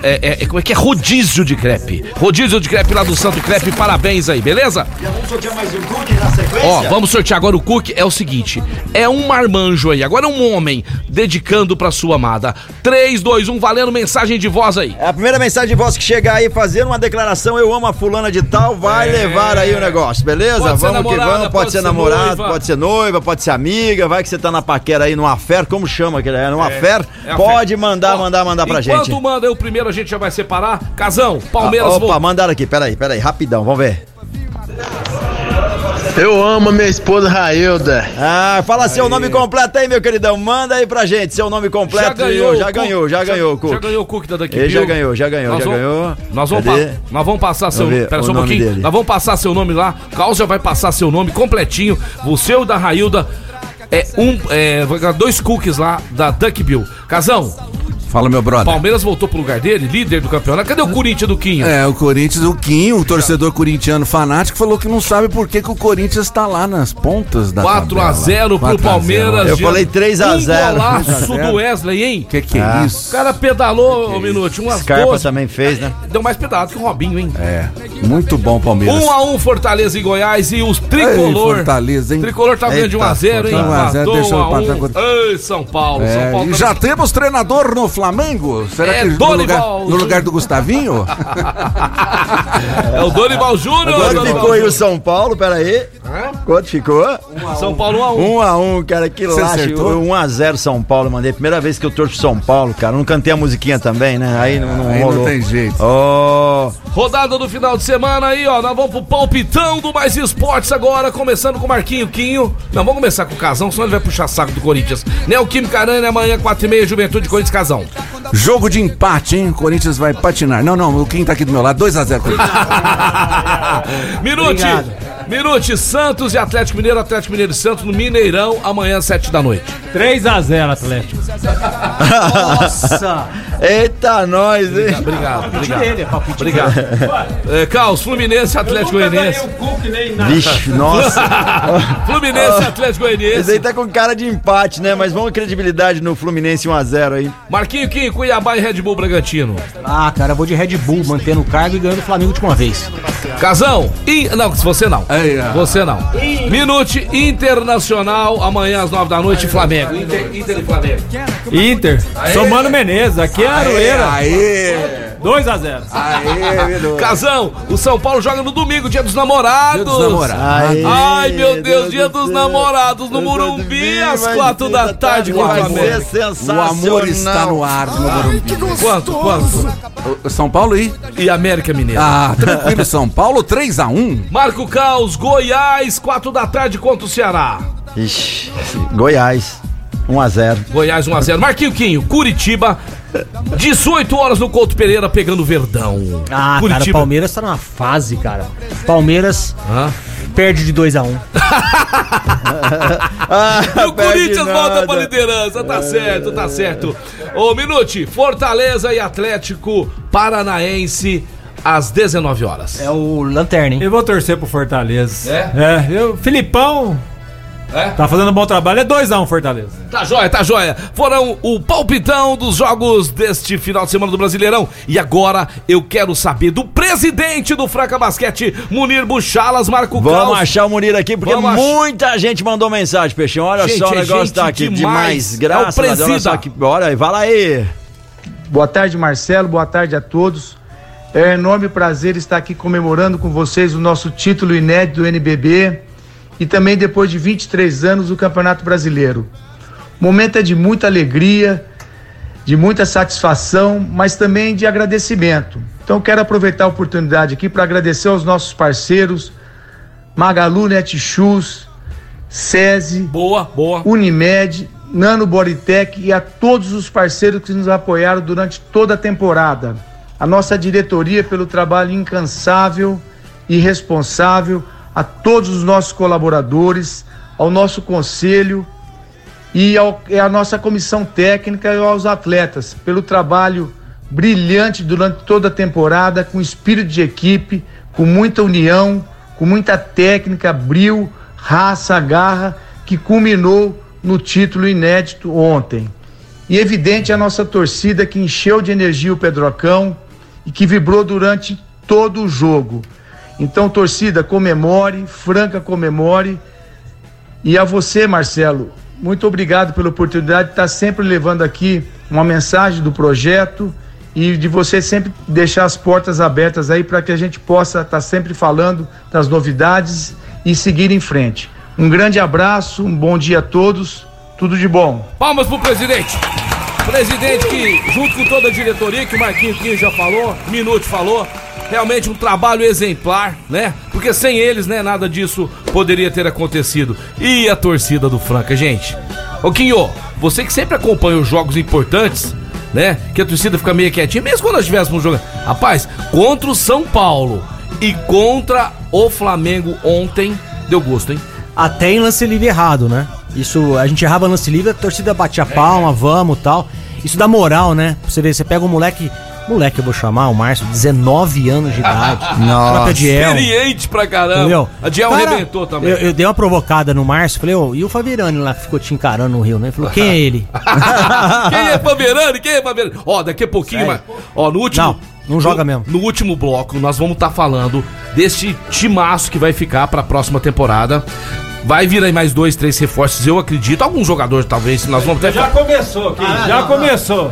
é, é, é, como é que é? Rodízio de crepe. Rodízio de crepe lá do Santo Crepe. Parabéns aí, beleza? Já vamos sortear mais um cookie na sequência? Ó, vamos sortear agora o cookie. É o seguinte: é um marmanjo aí. Agora é um homem dedicando pra sua amada. 3, 2, 1, valendo mensagem de voz aí. É a primeira mensagem de voz que chegar aí fazendo uma declaração, eu amo a fulana de tal, vai É. levar aí o negócio, beleza? Pode ser vamos que namorada, vamos, pode, pode ser, ser namorado, noiva. pode ser noiva, pode ser amiga, vai que você tá na paquera aí numa fé, como chama aquele é, numa fé, É a pode fé. mandar, Ó, mandar, mandar pra enquanto gente. manda aí o primeiro, a gente já vai separar. Casão, Palmeiras Ah, Opa, voltou. mandaram aqui, peraí, peraí, rapidão, vamos ver. Eu amo a minha esposa Railda. Ah, fala seu nome completo aí, meu queridão. Manda aí pra gente seu nome completo. Já ganhou, já o ganhou, já ganhou, Cook. Já ganhou o cookie da daqui. Ele já ganhou, já ganhou, Nós já vamos- ganhou. Nós vamos, pa- nós vamos passar seu. Vamos ver Pera o só um nome pouquinho. dele. Nós vamos passar seu nome lá. Caos já vai passar seu nome completinho. O seu da Railda. É um. É, vai ganhar dois cookies lá da Duck Bill. Casão, Fala, meu brother. Palmeiras voltou pro lugar dele, líder do campeonato. Cadê o Corinthians do Quinho? É, o Corinthians, o Quinho, o torcedor corintiano fanático, falou que não sabe por que, que o Corinthians tá lá nas pontas da 4 a tabela. 0 pro 4 a 0. Palmeiras. Eu falei 3 a 0. Um golaço 3 a 0. do Wesley, hein? Que que é Ah. O isso? cara pedalou, ô Minuto, umas Scarpa 12. também fez, né? Deu mais pedalado que o Robinho, hein? É, muito bom Palmeiras. 1 a 1 Fortaleza e Goiás e os Ei, tricolor. Fortaleza, hein? Tricolor tá ganhando de 1 a 0, hein? Eita, 1 a 0, Matou deixa eu 1 a 1. passar contra- Ei, São Paulo, São É, Paulo. e tá- já temos treinador no Flamengo? Será É que no Dorival lugar, no lugar do Gustavinho? É o Dorival Júnior. Quanto ficou aí o. São Paulo? Pera aí. Quanto ficou? São Paulo 1 a 1. 1 a 1 cara, que Você laxe. acertou? 1 a 0 São Paulo, mandei. Primeira vez que eu torço São Paulo, cara. Não cantei a musiquinha também, né? Aí não, não Aí não rolou. tem jeito. Oh, Rodada do final de semana aí, ó. Nós vamos pro palpitão do Mais Esportes agora, começando com o Marquinho Quinho. Não, vamos começar com o Casão, senão ele vai puxar saco do Corinthians. Neoquímica Arana, amanhã, 4h30, Juventude Corinthians Casão. Jogo de empate, hein? O Corinthians vai patinar. Não, não, o Quinho tá aqui do meu lado. 2x0 Corinthians. Minute, Minute, Santos e Atlético Mineiro, Atlético Mineiro e Santos no Mineirão, amanhã, 7 da noite. 3x0 Atlético. Nossa! eita, nós, hein? Obrigado, obrigado. dele, é Obrigado. É, Caos, Fluminense e Atlético Goianiense. Vixe, nossa. Fluminense e Atlético Esse aí Goianiense. tá com cara de empate, né? Mas vamos credibilidade no Fluminense 1x0 aí. Marquinho Quinho, Cuiabá e Red Bull Bragantino. Ah, cara, eu vou de Red Bull, mantendo o cargo e ganhando o Flamengo de uma vez. Casão, e... não, você não. Aí, Você não. Minute Internacional, amanhã às 9 da noite, Flamengo. Inter, Inter e Flamengo. Inter. Somando Menezes. Aqui é Aroeira. Aê! 2x0. Aê. Casão, o São Paulo joga no domingo, dia dos namorados. Dia dos namorados. Aê, Ai, meu Deus, dia do dos namorados no Morumbi, às vai 4 ser da tarde contra o América. O amor está no ar no Morumbi. Quanto, quanto? São Paulo aí? E América Mineiro. Ah, tranquilo, São Paulo 3x1. Marco Caos, Goiás, 4 da tarde contra o Ceará. Ixi, Goiás, 1x0. Goiás 1x0. Marquinho Quinho, Curitiba, 18 horas no Couto Pereira pegando Verdão. Ah, cara, o Palmeiras tá numa fase, cara. Palmeiras Hã? perde de 2 a 1 Ah, E o Corinthians volta nada. pra liderança, tá certo, tá certo. Ô, Minute, Fortaleza e Atlético Paranaense às 19 horas. É o Lanterna, hein? Eu vou torcer pro Fortaleza. É? É, eu, Filipão É? tá fazendo um bom trabalho. É 2x1 Fortaleza. Tá joia, tá joia. Foram o palpitão dos jogos deste final de semana do Brasileirão. E agora eu quero saber do presidente do Franca Basquete, Munir Buchalas, Marco Vamos Caos. achar o Munir aqui, porque Vamos ach- muita gente mandou mensagem, Peixinho. Olha Gente, só, o é negócio tá aqui demais. demais. É o Graças a Deus, só. Olha aí, vai lá aí. Boa tarde, Marcelo. Boa tarde a todos. É um enorme prazer estar aqui comemorando com vocês o nosso título inédito do NBB e também depois de 23 anos o Campeonato Brasileiro. O momento é de muita alegria, de muita satisfação, mas também de agradecimento. Então quero aproveitar a oportunidade aqui para agradecer aos nossos parceiros Magalu Netshoes, SESI, boa, boa. Unimed, Nano Bodytech e a todos os parceiros que nos apoiaram durante toda a temporada. A nossa diretoria pelo trabalho incansável e responsável, a todos os nossos colaboradores, ao nosso conselho e ao, à nossa comissão técnica e aos atletas pelo trabalho brilhante durante toda a temporada, com espírito de equipe, com muita união, com muita técnica, bril, raça, garra, que culminou no título inédito ontem. E evidente a nossa torcida que encheu de energia o Pedrocão e que vibrou durante todo o jogo. Então, torcida, comemore, Franca comemore. E a você, Marcelo, muito obrigado pela oportunidade de estar sempre levando aqui uma mensagem do projeto e de você sempre deixar as portas abertas aí para que a gente possa estar sempre falando das novidades e seguir em frente. Um grande abraço, um bom dia a todos, tudo de bom. Palmas pro presidente. Presidente que, junto com toda a diretoria, que o Marquinhos Quinho já falou, Minuto falou, realmente um trabalho exemplar, né? Porque sem eles, né, nada disso poderia ter acontecido. E a torcida do Franca, gente. Ô Quinho, você que sempre acompanha os jogos importantes, né? Que a torcida fica meio quietinha, mesmo quando nós estivéssemos jogando. Rapaz, contra o São Paulo e contra o Flamengo ontem, deu gosto, hein? Até em lance livre errado, né? Isso, a gente errava lance livre, a torcida batia palma, vamos tal. Isso dá moral, né? Pra você ver, você pega um moleque. Moleque, eu vou chamar o Márcio, 19 anos de idade. Nossa. Diel. Experiente pra caramba. Entendeu? A Diel Cara, arrebentou também. Eu, eu dei uma provocada no Márcio, falei, ô, e o Favirani lá que ficou te encarando no Rio, né? Ele falou, quem é ele? Quem é Faverani? Quem é Faverani? Ó, daqui a pouquinho, mas, ó, no último. Não, não joga no, mesmo. No último bloco, nós vamos estar falando deste timaço que vai ficar pra próxima temporada. Vai vir aí mais dois, três reforços, eu acredito. Alguns jogadores, talvez, nós vamos até Já começou aqui, já começou.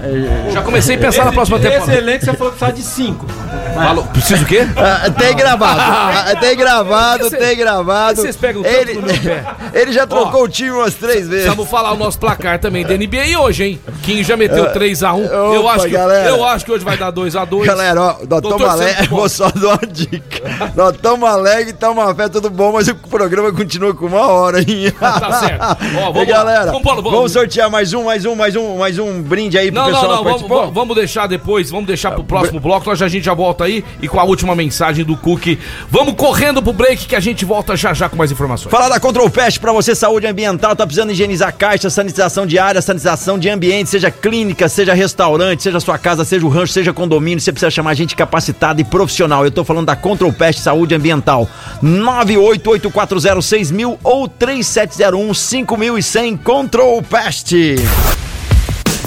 Já comecei a pensar na próxima Esse temporada. elenco você falou que precisa de cinco. Falou, preciso o quê? Ah, tem gravado. Ah, tem gravado, tem gravado. vocês pegam tanto ele, no meu pé? ele já trocou o time umas três vezes. Vamos falar o nosso placar também da NBA hoje, hein? Quem já meteu 3x1. eu, opa, acho que, galera. eu acho que hoje vai dar 2x2. Galera, ó, Malé, pro bom. vou só dar uma dica. Dotão Alegre, tá uma fé, tudo bom, mas o programa continua com uma hora, hein? Tá certo. Ó, vamos e galera. Vambora, vamos. vamos sortear mais um, mais um, mais um, mais um brinde aí pro Não, não, pessoal não, que vamos, vamos- vamos deixar depois, vamos deixar pro próximo bloco, nós já- a gente já volta aí e com a última mensagem do Cook. Vamos correndo pro break que a gente volta já já com mais informações. Falar da Control Pest pra você, saúde ambiental, tá precisando higienizar caixa, sanitização de área, sanitização de ambiente, seja clínica, seja restaurante, seja sua casa, seja o rancho, seja condomínio, você precisa chamar gente capacitada e profissional. Eu tô falando da Control Pest Saúde Ambiental. 988406000 ou 3701-5100 Control Pest.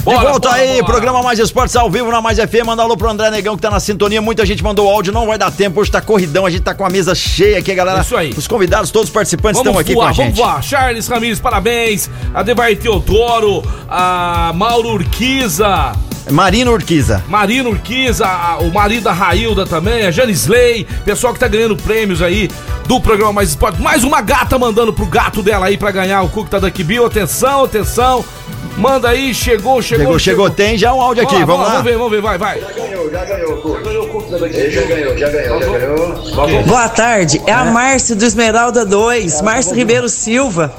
De Bora, volta bora, aí, bora. programa Mais Esportes ao vivo na Mais FM. Manda alô pro André Negão que tá na sintonia. Muita gente mandou áudio, não vai dar tempo. Hoje tá corridão, a gente tá com a mesa cheia aqui, galera. Isso aí. Os convidados, todos os participantes estão aqui voar, com a gente. Vamos voar, Charles Ramires, parabéns. Adebair Teodoro, a Mauro Urquiza, Marina Urquiza. Marina Urquiza, o marido da Railda também, a Janisley, pessoal que tá ganhando prêmios aí do programa Mais Esporte. Mais uma gata mandando pro gato dela aí pra ganhar o Cook tá daqui Bill. Atenção, atenção. Manda aí, chegou, chegou. Chegou, chegou, tem já um áudio aqui, vamos lá. Vamos ver, vamos ver, vai, vai. Boa tarde, é a Márcia do Esmeralda 2, Márcia Ribeiro Silva.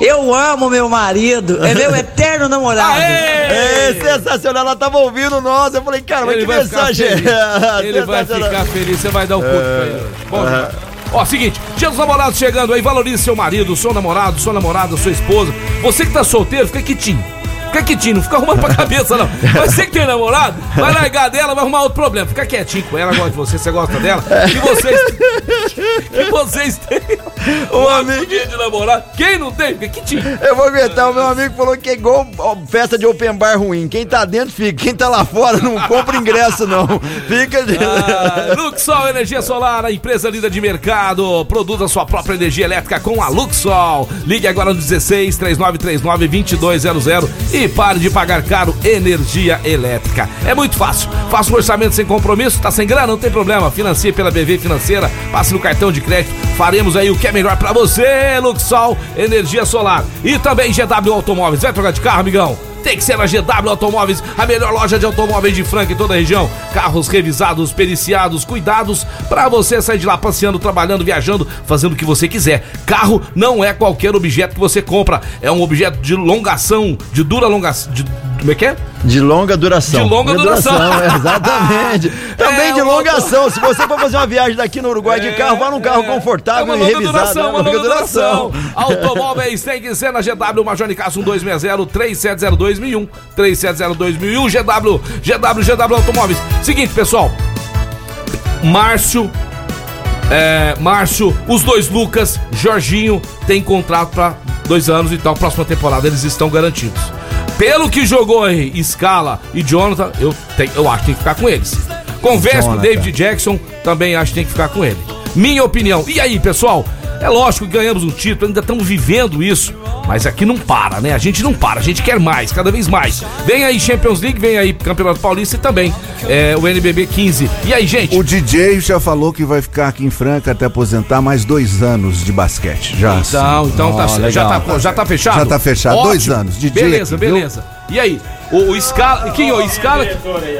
Eu amo meu marido, é meu eterno namorado. É sensacional, ela tava ouvindo nós. Eu falei, cara, mas Ele que mensagem é? Ele vai ficar feliz, você vai dar o Cook pra ele. Bom, é. Ó, seguinte, dia dos namorados chegando aí, valorize seu marido, seu namorado, sua namorada, sua esposa. Você que tá solteiro, fica quietinho. Fica quietinho, não fica arrumando pra cabeça, não. Mas você que tem namorado, vai largar dela, vai arrumar outro problema. Fica quietinho com ela, gosta de você, você gosta dela. Que vocês. que vocês tenham um amigo de namorado. Quem não tem, fica quietinho. Eu vou aguentar, o meu amigo falou que é igual festa de open bar ruim. Quem tá dentro fica, quem tá lá fora não compra ingresso, não. Fica. Ah, Luxol Energia Solar, a empresa líder de mercado. Produza sua própria energia elétrica com a Luxol. Ligue agora no 16 3939 2200 e e pare de pagar caro energia elétrica. É muito fácil. Faça um orçamento sem compromisso, tá sem grana? Não tem problema. Financie pela BV Financeira, passe no cartão de crédito. Faremos aí o que é melhor pra você, Luxol, energia solar. E também GW Automóveis. Vai trocar de carro, amigão? Tem que ser na GW Automóveis, a melhor loja de automóveis de Franca em toda a região. Carros revisados, periciados, cuidados para você sair de lá passeando, trabalhando, viajando, fazendo o que você quiser. Carro não é qualquer objeto que você compra, é um objeto de longação, de dura longação, de como é que é? De longa duração. De longa duração. é, exatamente. Também É, de longa ação. Se você for fazer uma viagem daqui no Uruguai de carro, vá num carro confortável É e revisado. duração, né? uma longa duração. Automóveis tem que ser na GW Major Nicasso 1260 3702 3702 GW, GW, GW Automóveis. Seguinte, pessoal. Márcio, é, Márcio, os dois Lucas, Jorginho tem contrato pra dois anos, então próxima temporada eles estão garantidos. Pelo que jogou aí, Scala e Jonathan, eu, eu acho que tem que ficar com eles. Converse com. David Jackson, também acho que tem que ficar com ele. Minha opinião. E aí, pessoal? É lógico que ganhamos um título, ainda estamos vivendo isso. Mas aqui não para, né? A gente não para, a gente quer mais, cada vez mais. Vem aí Champions League, vem aí Campeonato Paulista e também é, o NBB 15. E aí, gente? O DJ já falou que vai ficar aqui em Franca até aposentar mais dois anos de basquete. Já. Então, então tá, Ó, já, legal. tá, já tá fechado? Já tá fechado, dois anos. DJ beleza, aqui, viu? E aí? O, o Scala. Quem o Scala?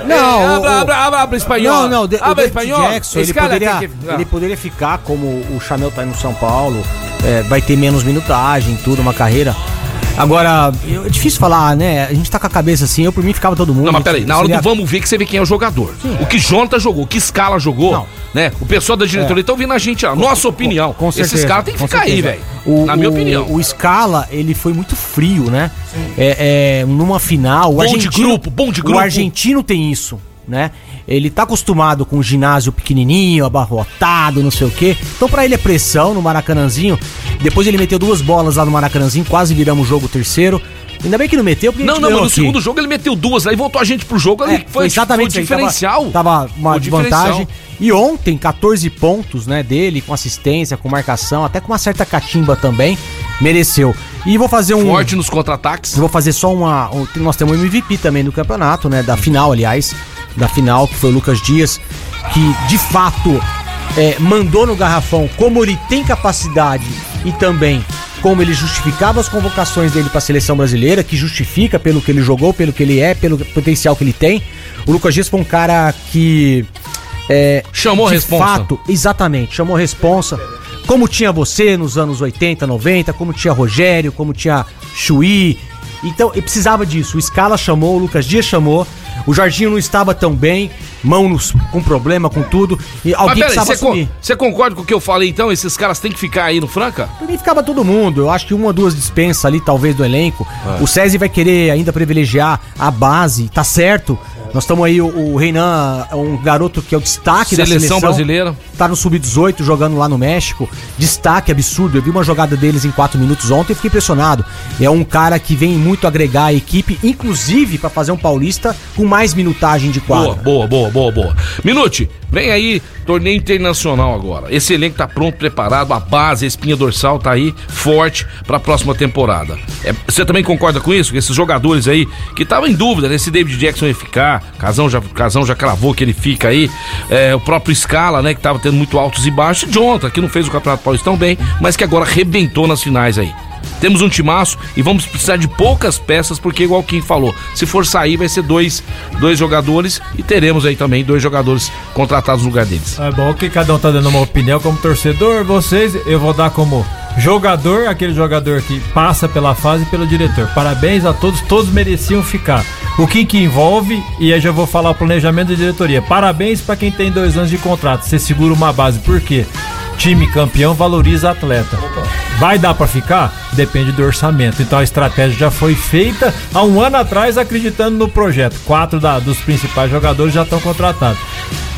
Não, É, o- abra, abra, abra, abra espanhol. Não, não, de, o abra espanhol. Jackson, ele poderia, que- ele poderia ficar como o Chamel tá aí no São Paulo, é, vai ter menos minutagem, tudo, uma carreira. Agora, é difícil falar, né? A gente tá com a cabeça assim, eu por mim ficava todo mundo. Não, mas peraí, na hora Seria- do vamos ver que você vê quem é o jogador. O que Jonathan jogou, o que Scala jogou, né? O pessoal da diretoria estão vindo a gente, a nossa opinião. Com certeza. Esses caras têm que com ficar aí, certeza. velho. O- Na minha o- opinião. O Scala, ele foi muito frio, né? É, é, numa final. Bom de grupo, bom de grupo. O argentino tem isso, né? Ele tá acostumado com um ginásio pequenininho, abarrotado, não sei o quê. Então pra ele é pressão no Maracanãzinho. Depois ele meteu duas bolas lá no Maracanãzinho, quase viramos o jogo terceiro. Ainda bem que não meteu, porque Não, não, mas no aqui. segundo jogo ele meteu duas, aí voltou a gente pro jogo, ali É, foi, exatamente foi o isso aí, diferencial. Tava, tava uma O diferencial. vantagem. E ontem, 14 pontos, né, dele, com assistência, com marcação, até com uma certa catimba também, mereceu. E vou fazer um. Forte nos contra-ataques. Vou fazer só uma. um- Nós temos um MVP também do campeonato, né? Da final, aliás. Da final, que foi o Lucas Dias, que de fato é, mandou no garrafão como ele tem capacidade e também como ele justificava as convocações dele para a seleção brasileira, que justifica pelo que ele jogou, pelo que ele é, pelo potencial que ele tem. O Lucas Dias foi um cara que. É, Chamou de responsa. fato, exatamente, chamou responsa. Como tinha você nos anos 80, 90, como tinha Rogério, como tinha Chuí. Então, ele precisava disso. O Scala chamou, o Lucas Dias chamou. O Jorginho não estava tão bem, mão nos- com problema, com tudo. E Mas alguém peraí, precisava você, con- assumir. você concorda com o que eu falei então? Esses caras têm que ficar aí no Franca? Mim ficava todo mundo. Eu acho que uma ou duas dispensas ali, talvez, do elenco. É. O César vai querer ainda privilegiar a base, tá certo. Nós estamos aí, o, o Reinan é um garoto que é o destaque da Seleção seleção. brasileira. Tá no Sub-18 jogando lá no México. Destaque absurdo. Eu vi uma jogada deles em 4 minutos ontem e fiquei impressionado. É um cara que vem muito agregar a equipe, inclusive pra fazer um paulista com mais minutagem de quadra. Boa, boa, boa, boa, boa. Minute, vem aí, torneio internacional agora. Esse elenco tá pronto, preparado, a base, a espinha dorsal tá aí, forte pra próxima temporada. É, você também concorda com isso? Que esses jogadores aí, que estavam em dúvida, né? Se David Jackson ia ficar, Casão já, Casão já cravou que ele fica aí. É, o próprio Scala, né? Que tava tendo muito altos e baixos. E Jonathan, que não fez o Campeonato Paulista tão bem, mas que agora arrebentou nas finais aí. Temos um timaço e vamos precisar de poucas peças, porque igual quem falou, se for sair vai ser dois, dois jogadores e teremos aí também dois jogadores contratados no lugar deles. É bom que cada um tá dando uma opinião como torcedor. Vocês, eu vou dar como jogador, aquele jogador que passa pela fase e pelo diretor. Parabéns a todos, todos mereciam ficar. O que que envolve, e aí já vou falar o planejamento da diretoria. Parabéns para quem tem dois anos de contrato. Você segura uma base, por quê? Time campeão valoriza atleta. Vai dar para ficar? Depende do orçamento. Então a estratégia já foi feita há um ano atrás, acreditando no projeto. Quatro da- dos principais jogadores já estão contratados.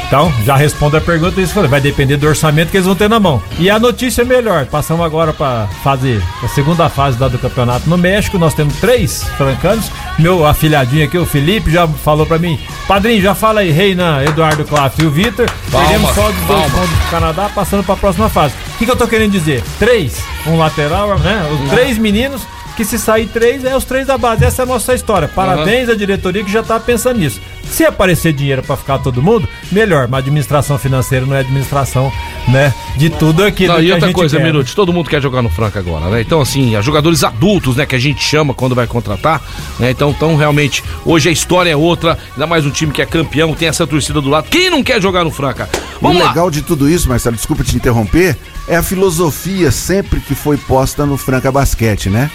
Então, já respondo a pergunta isso vai depender do orçamento que eles vão ter na mão. E a notícia é melhor, passamos agora para fase, a segunda fase da do campeonato no México, nós temos três francanos. Meu afilhadinho aqui, o Felipe, já falou para mim, padrinho, já fala aí, Reina, Eduardo Claff e o Vitor. Teremos só dos dois pontos do Canadá passando para a próxima fase. O que, que eu tô querendo dizer? Três, um lateral, né? Os três meninos que se sair três, é os três da base. Essa é a nossa história. Parabéns à diretoria que já tá pensando nisso. Se aparecer dinheiro pra ficar todo mundo, melhor. Mas administração financeira não é administração, né? De tudo aquilo Não, e outra coisa, quer. Minute, todo mundo quer jogar no Franca agora, né? Então, assim, os jogadores adultos, né, que a gente chama quando vai contratar, né? Então, então, realmente, hoje a história é outra, ainda mais um time que é campeão, tem essa torcida do lado. Quem não quer jogar no Franca? Vamos o lá! legal de tudo isso, Marcelo, desculpa te interromper, é a filosofia sempre que foi posta no Franca Basquete, né?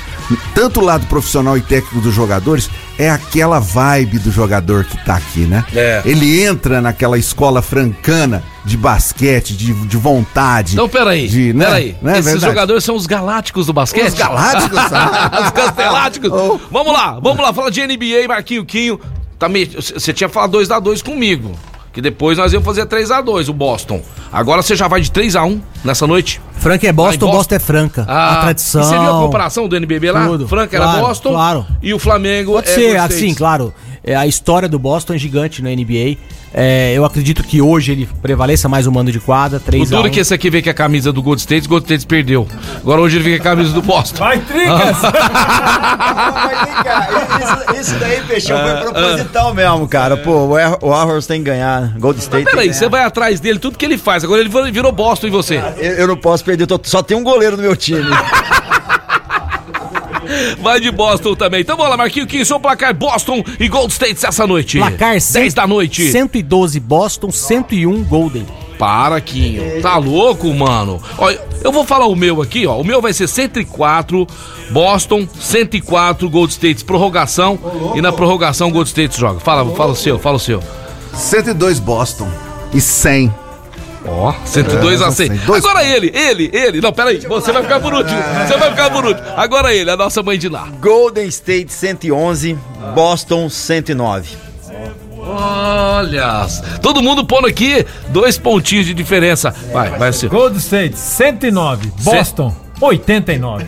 Tanto o lado profissional e técnico dos jogadores, é aquela vibe do jogador que tá aqui, né? É. Ele entra naquela escola francana de basquete, de, de vontade. Então, peraí, de, né? peraí. Não é Esses verdade? jogadores são os galácticos do basquete? Os galácticos? os casteláticos. Vamos lá, vamos lá. Fala de NBA, Marquinho Quinho. Tá meio- Você tinha falado 2x2 comigo. Que depois nós íamos fazer 3x2, o Boston. Agora você já vai de 3x1 nessa noite? Franca é Boston, Vai, Boston é Franca. Ah, a tradição. Você viu a comparação do NBB lá? Tudo. Franca era Claro, Boston claro. e o Flamengo Pode é ser, assim, claro. É, a história do Boston é gigante na NBA. É, eu acredito que hoje ele prevaleça mais o mando de quadra. 3 O duro a é 1. que esse aqui vem com a camisa do Gold State, o Gold State perdeu. Agora hoje ele vem com a camisa do Boston. Vai, Tricas! Isso, isso daí, Peixão, Ah, foi proposital mesmo, cara. Pô, o Ar- o Warriors tem que ganhar. Gold State. Mas peraí, que você vai atrás dele, tudo que ele faz. Agora ele virou- Boston e você. eu, eu não posso perder, tô- só tem um goleiro no meu time. Vai de Boston também. Então vamos lá, Marquinho, quem seu placar Boston e Gold State essa noite? Placar 10 da noite. 112 Boston, 101 Golden. Para, Quinho. Tá louco, mano? Ó, eu vou falar o meu aqui, ó. O meu vai ser 104, Boston, 104, Gold States, prorrogação. E na prorrogação, Gold States joga. Fala, fala o seu, fala o seu. 102 Boston e 100. Ó, 102 É, a 100. assim, dois- Agora ele, ele, ele. Não, peraí, você vai ficar por último. Você vai ficar por último. Agora ele, a nossa mãe de lá. Golden State 111, Boston 109. Olha, todo mundo pondo aqui dois pontinhos de diferença. Vai, vai ser. Gold State, 109. Boston, 89.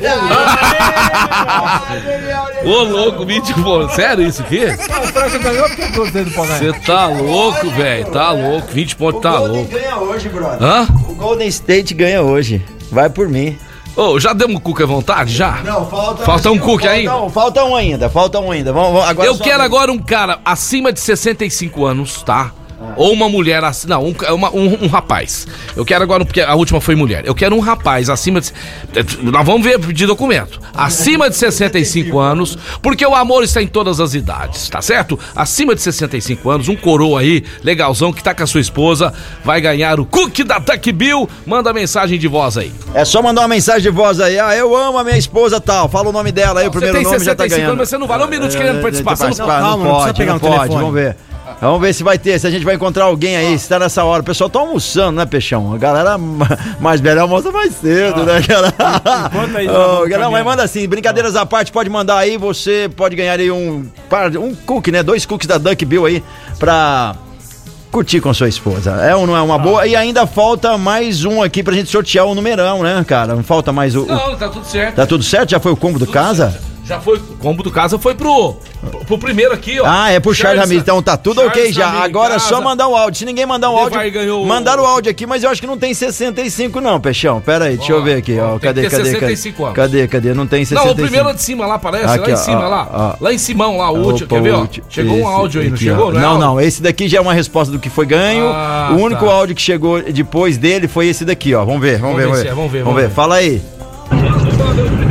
Ô, louco, 20 pontos. Sério isso aqui? O o não Você tá louco, velho. Tá louco. 20 pontos tá louco. ganha hoje, brother. Hã? O Golden State ganha hoje. Vai por mim. Ô, já demos cuca à vontade? Já? Não, falta. Falta um cookie falta ainda? Um, falta um ainda, falta um ainda. Vamos, vamos, agora Eu quero agora um cara acima de 65 anos, tá? Ou uma mulher assim. Não, um, uma- um- um rapaz. Eu quero agora, porque a última foi mulher. Eu quero um rapaz acima de. Nós vamos ver de documento. Acima de 65 anos, porque o amor está em todas as idades, tá certo? Acima de 65 anos, um coroa aí, legalzão, que tá com a sua esposa, vai ganhar o cookie da Duck Bill. Manda mensagem de voz aí. É só mandar uma mensagem de voz aí. Ah, eu amo a minha esposa tal. Fala o nome dela aí, o primeiro tem nome já tá 65 ganhando. anos, mas você não vale um minuto querendo participar. Você não- Calma, não, não precisa pode, pegar não um pode. telefone. Vamos ver. Vamos ver se vai ter, se a gente vai encontrar alguém aí, se tá nessa hora. O pessoal tá almoçando, né, Peixão? A galera ma- mais velha almoça mais cedo, né, cara? Enquanto aí, Ô, vamos não, mas manda assim, brincadeiras à parte, pode mandar aí, você pode ganhar aí um, um cookie, né? Dois cookies da Duck Bill aí pra curtir com sua esposa. É ou não é uma boa? E ainda falta mais um aqui pra gente sortear o numerão, né, cara? Falta mais o. o- Não, tá tudo certo. Tá tudo certo? Já foi o combo do casa? Já foi, o combo do casa foi pro, pro primeiro aqui, ó. Ah, é pro Charles Ramírez. Então tá tudo ok Charles já. Ramírez, Agora é só mandar o áudio. Se ninguém mandar o áudio. Ganhou Mandaram o áudio aqui, mas eu acho que não tem 65, não, Peixão. Pera aí, deixa eu ver aqui, ó. Cadê, cadê, 65 cadê? Cadê, cadê? Não tem 65. Não, o primeiro lá de cima lá parece, Aqui, lá em ó, cima, ó, lá. ó. Lá em Simão, lá, o último, quer ver, ó? Chegou um áudio aí, não chegou? ó. é Não, não, esse daqui já é uma resposta do que foi ganho. Ah, o único tá. áudio que chegou depois dele foi esse daqui, ó. Vamos ver, vamos, Vamos ver, ver vamos ver. é, vamos ver. Fala aí.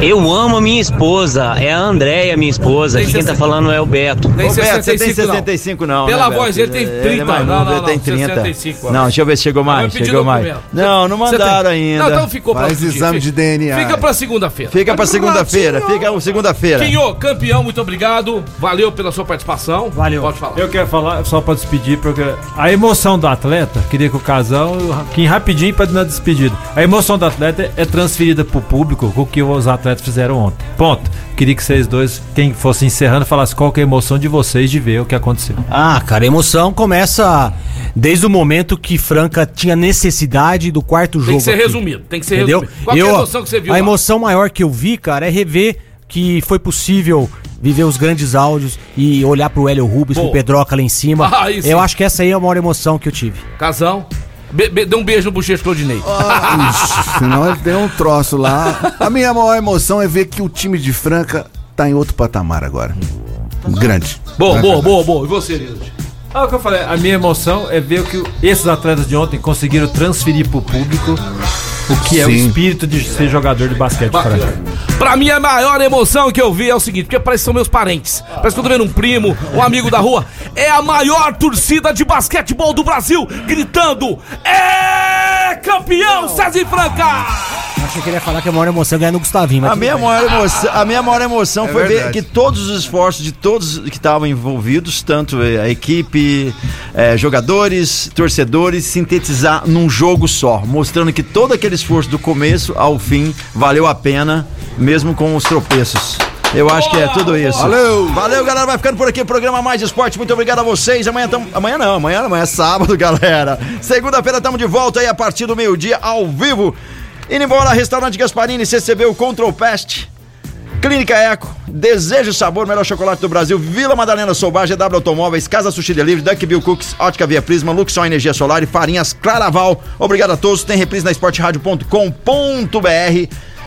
Eu amo a minha esposa, é a Andréia, minha esposa. Quem tá 60. falando é o Beto. Tem Ô, Beto, você tem 65 não. 65 não. Pela né, voz, Beto? ele tem é 30, mais não, novo, não, ele tem não, 30. 65 anos. Não, deixa eu ver se chegou Vai mais. Chegou mais. documento. Não, não Você tem- mandaram ainda. Não, então ficou pra Faz outro dia. exame de DNA. Fica pra segunda-feira. Fica pra segunda-feira, fica pra segunda-feira. Quinho, campeão, muito obrigado. Valeu pela sua participação. Valeu. Pode falar. Eu quero falar só pra despedir, porque a emoção do atleta, queria que o casal, quem rapidinho pra na despedida. A emoção do atleta é transferida pro público com o que os atletas fizeram ontem. Ponto. Queria que vocês dois, quem fosse encerrando, falasse qual que é a emoção de vocês de ver o que aconteceu. Ah, cara, a emoção começa desde o momento que Franca tinha necessidade do quarto jogo. Tem que ser aqui. resumido, tem que ser Entendeu? resumido. Qual que é a emoção que você viu A lá? emoção maior que eu vi, cara, é rever que foi possível viver os grandes áudios e olhar pro Hélio Rubens, Pô. pro Pedroca lá em cima. Ah, isso. eu acho que essa aí é a maior emoção que eu tive. Casão. Be- be- dê um beijo no bochecho Claudinei. Ixi, senão ele tem um troço lá. A minha maior emoção é ver que o time de Franca tá em outro patamar agora. Grande. Boa, boa, boa, boa. E você, Nilson? É o que eu falei, a minha emoção é ver que esses atletas de ontem conseguiram transferir pro público o que é o Sim. espírito de ser jogador de basquete. Bacana. Franca. Pra mim, a maior emoção que eu vi é o seguinte, porque parece que são meus parentes. Parece que eu tô vendo um primo, um amigo da rua. É a maior torcida de basquetebol do Brasil, gritando: É campeão, César Franca! Achei que ele ia falar que a maior emoção é ganhar no Gustavinho. mas A minha, bem. maior emoção, a minha maior emoção É foi ver verdade. que todos os esforços de todos que estavam envolvidos, tanto eh, a equipe, eh, jogadores, torcedores, sintetizar num jogo só, mostrando que todo aquele esforço do começo ao fim valeu a pena, mesmo com os tropeços. Eu acho que é tudo isso. Valeu! Valeu, galera. Vai ficando por aqui o programa Mais Esporte. Muito obrigado a vocês. Amanhã tamo... Amanhã não, amanhã não, amanhã é sábado, galera. Segunda-feira estamos de volta aí a partir do meio-dia, ao vivo. Indo embora, restaurante Gasparini, CCB, o Control Pest. Clínica Eco, Desejo Sabor, melhor chocolate do Brasil, Vila Madalena Soubar, GW Automóveis, Casa Sushi Delivery, Duck Bill Cooks, Ótica Via Prisma, Luxon Energia Solar e Farinhas Claraval. Obrigado a todos, tem reprise na esporteradio.com.br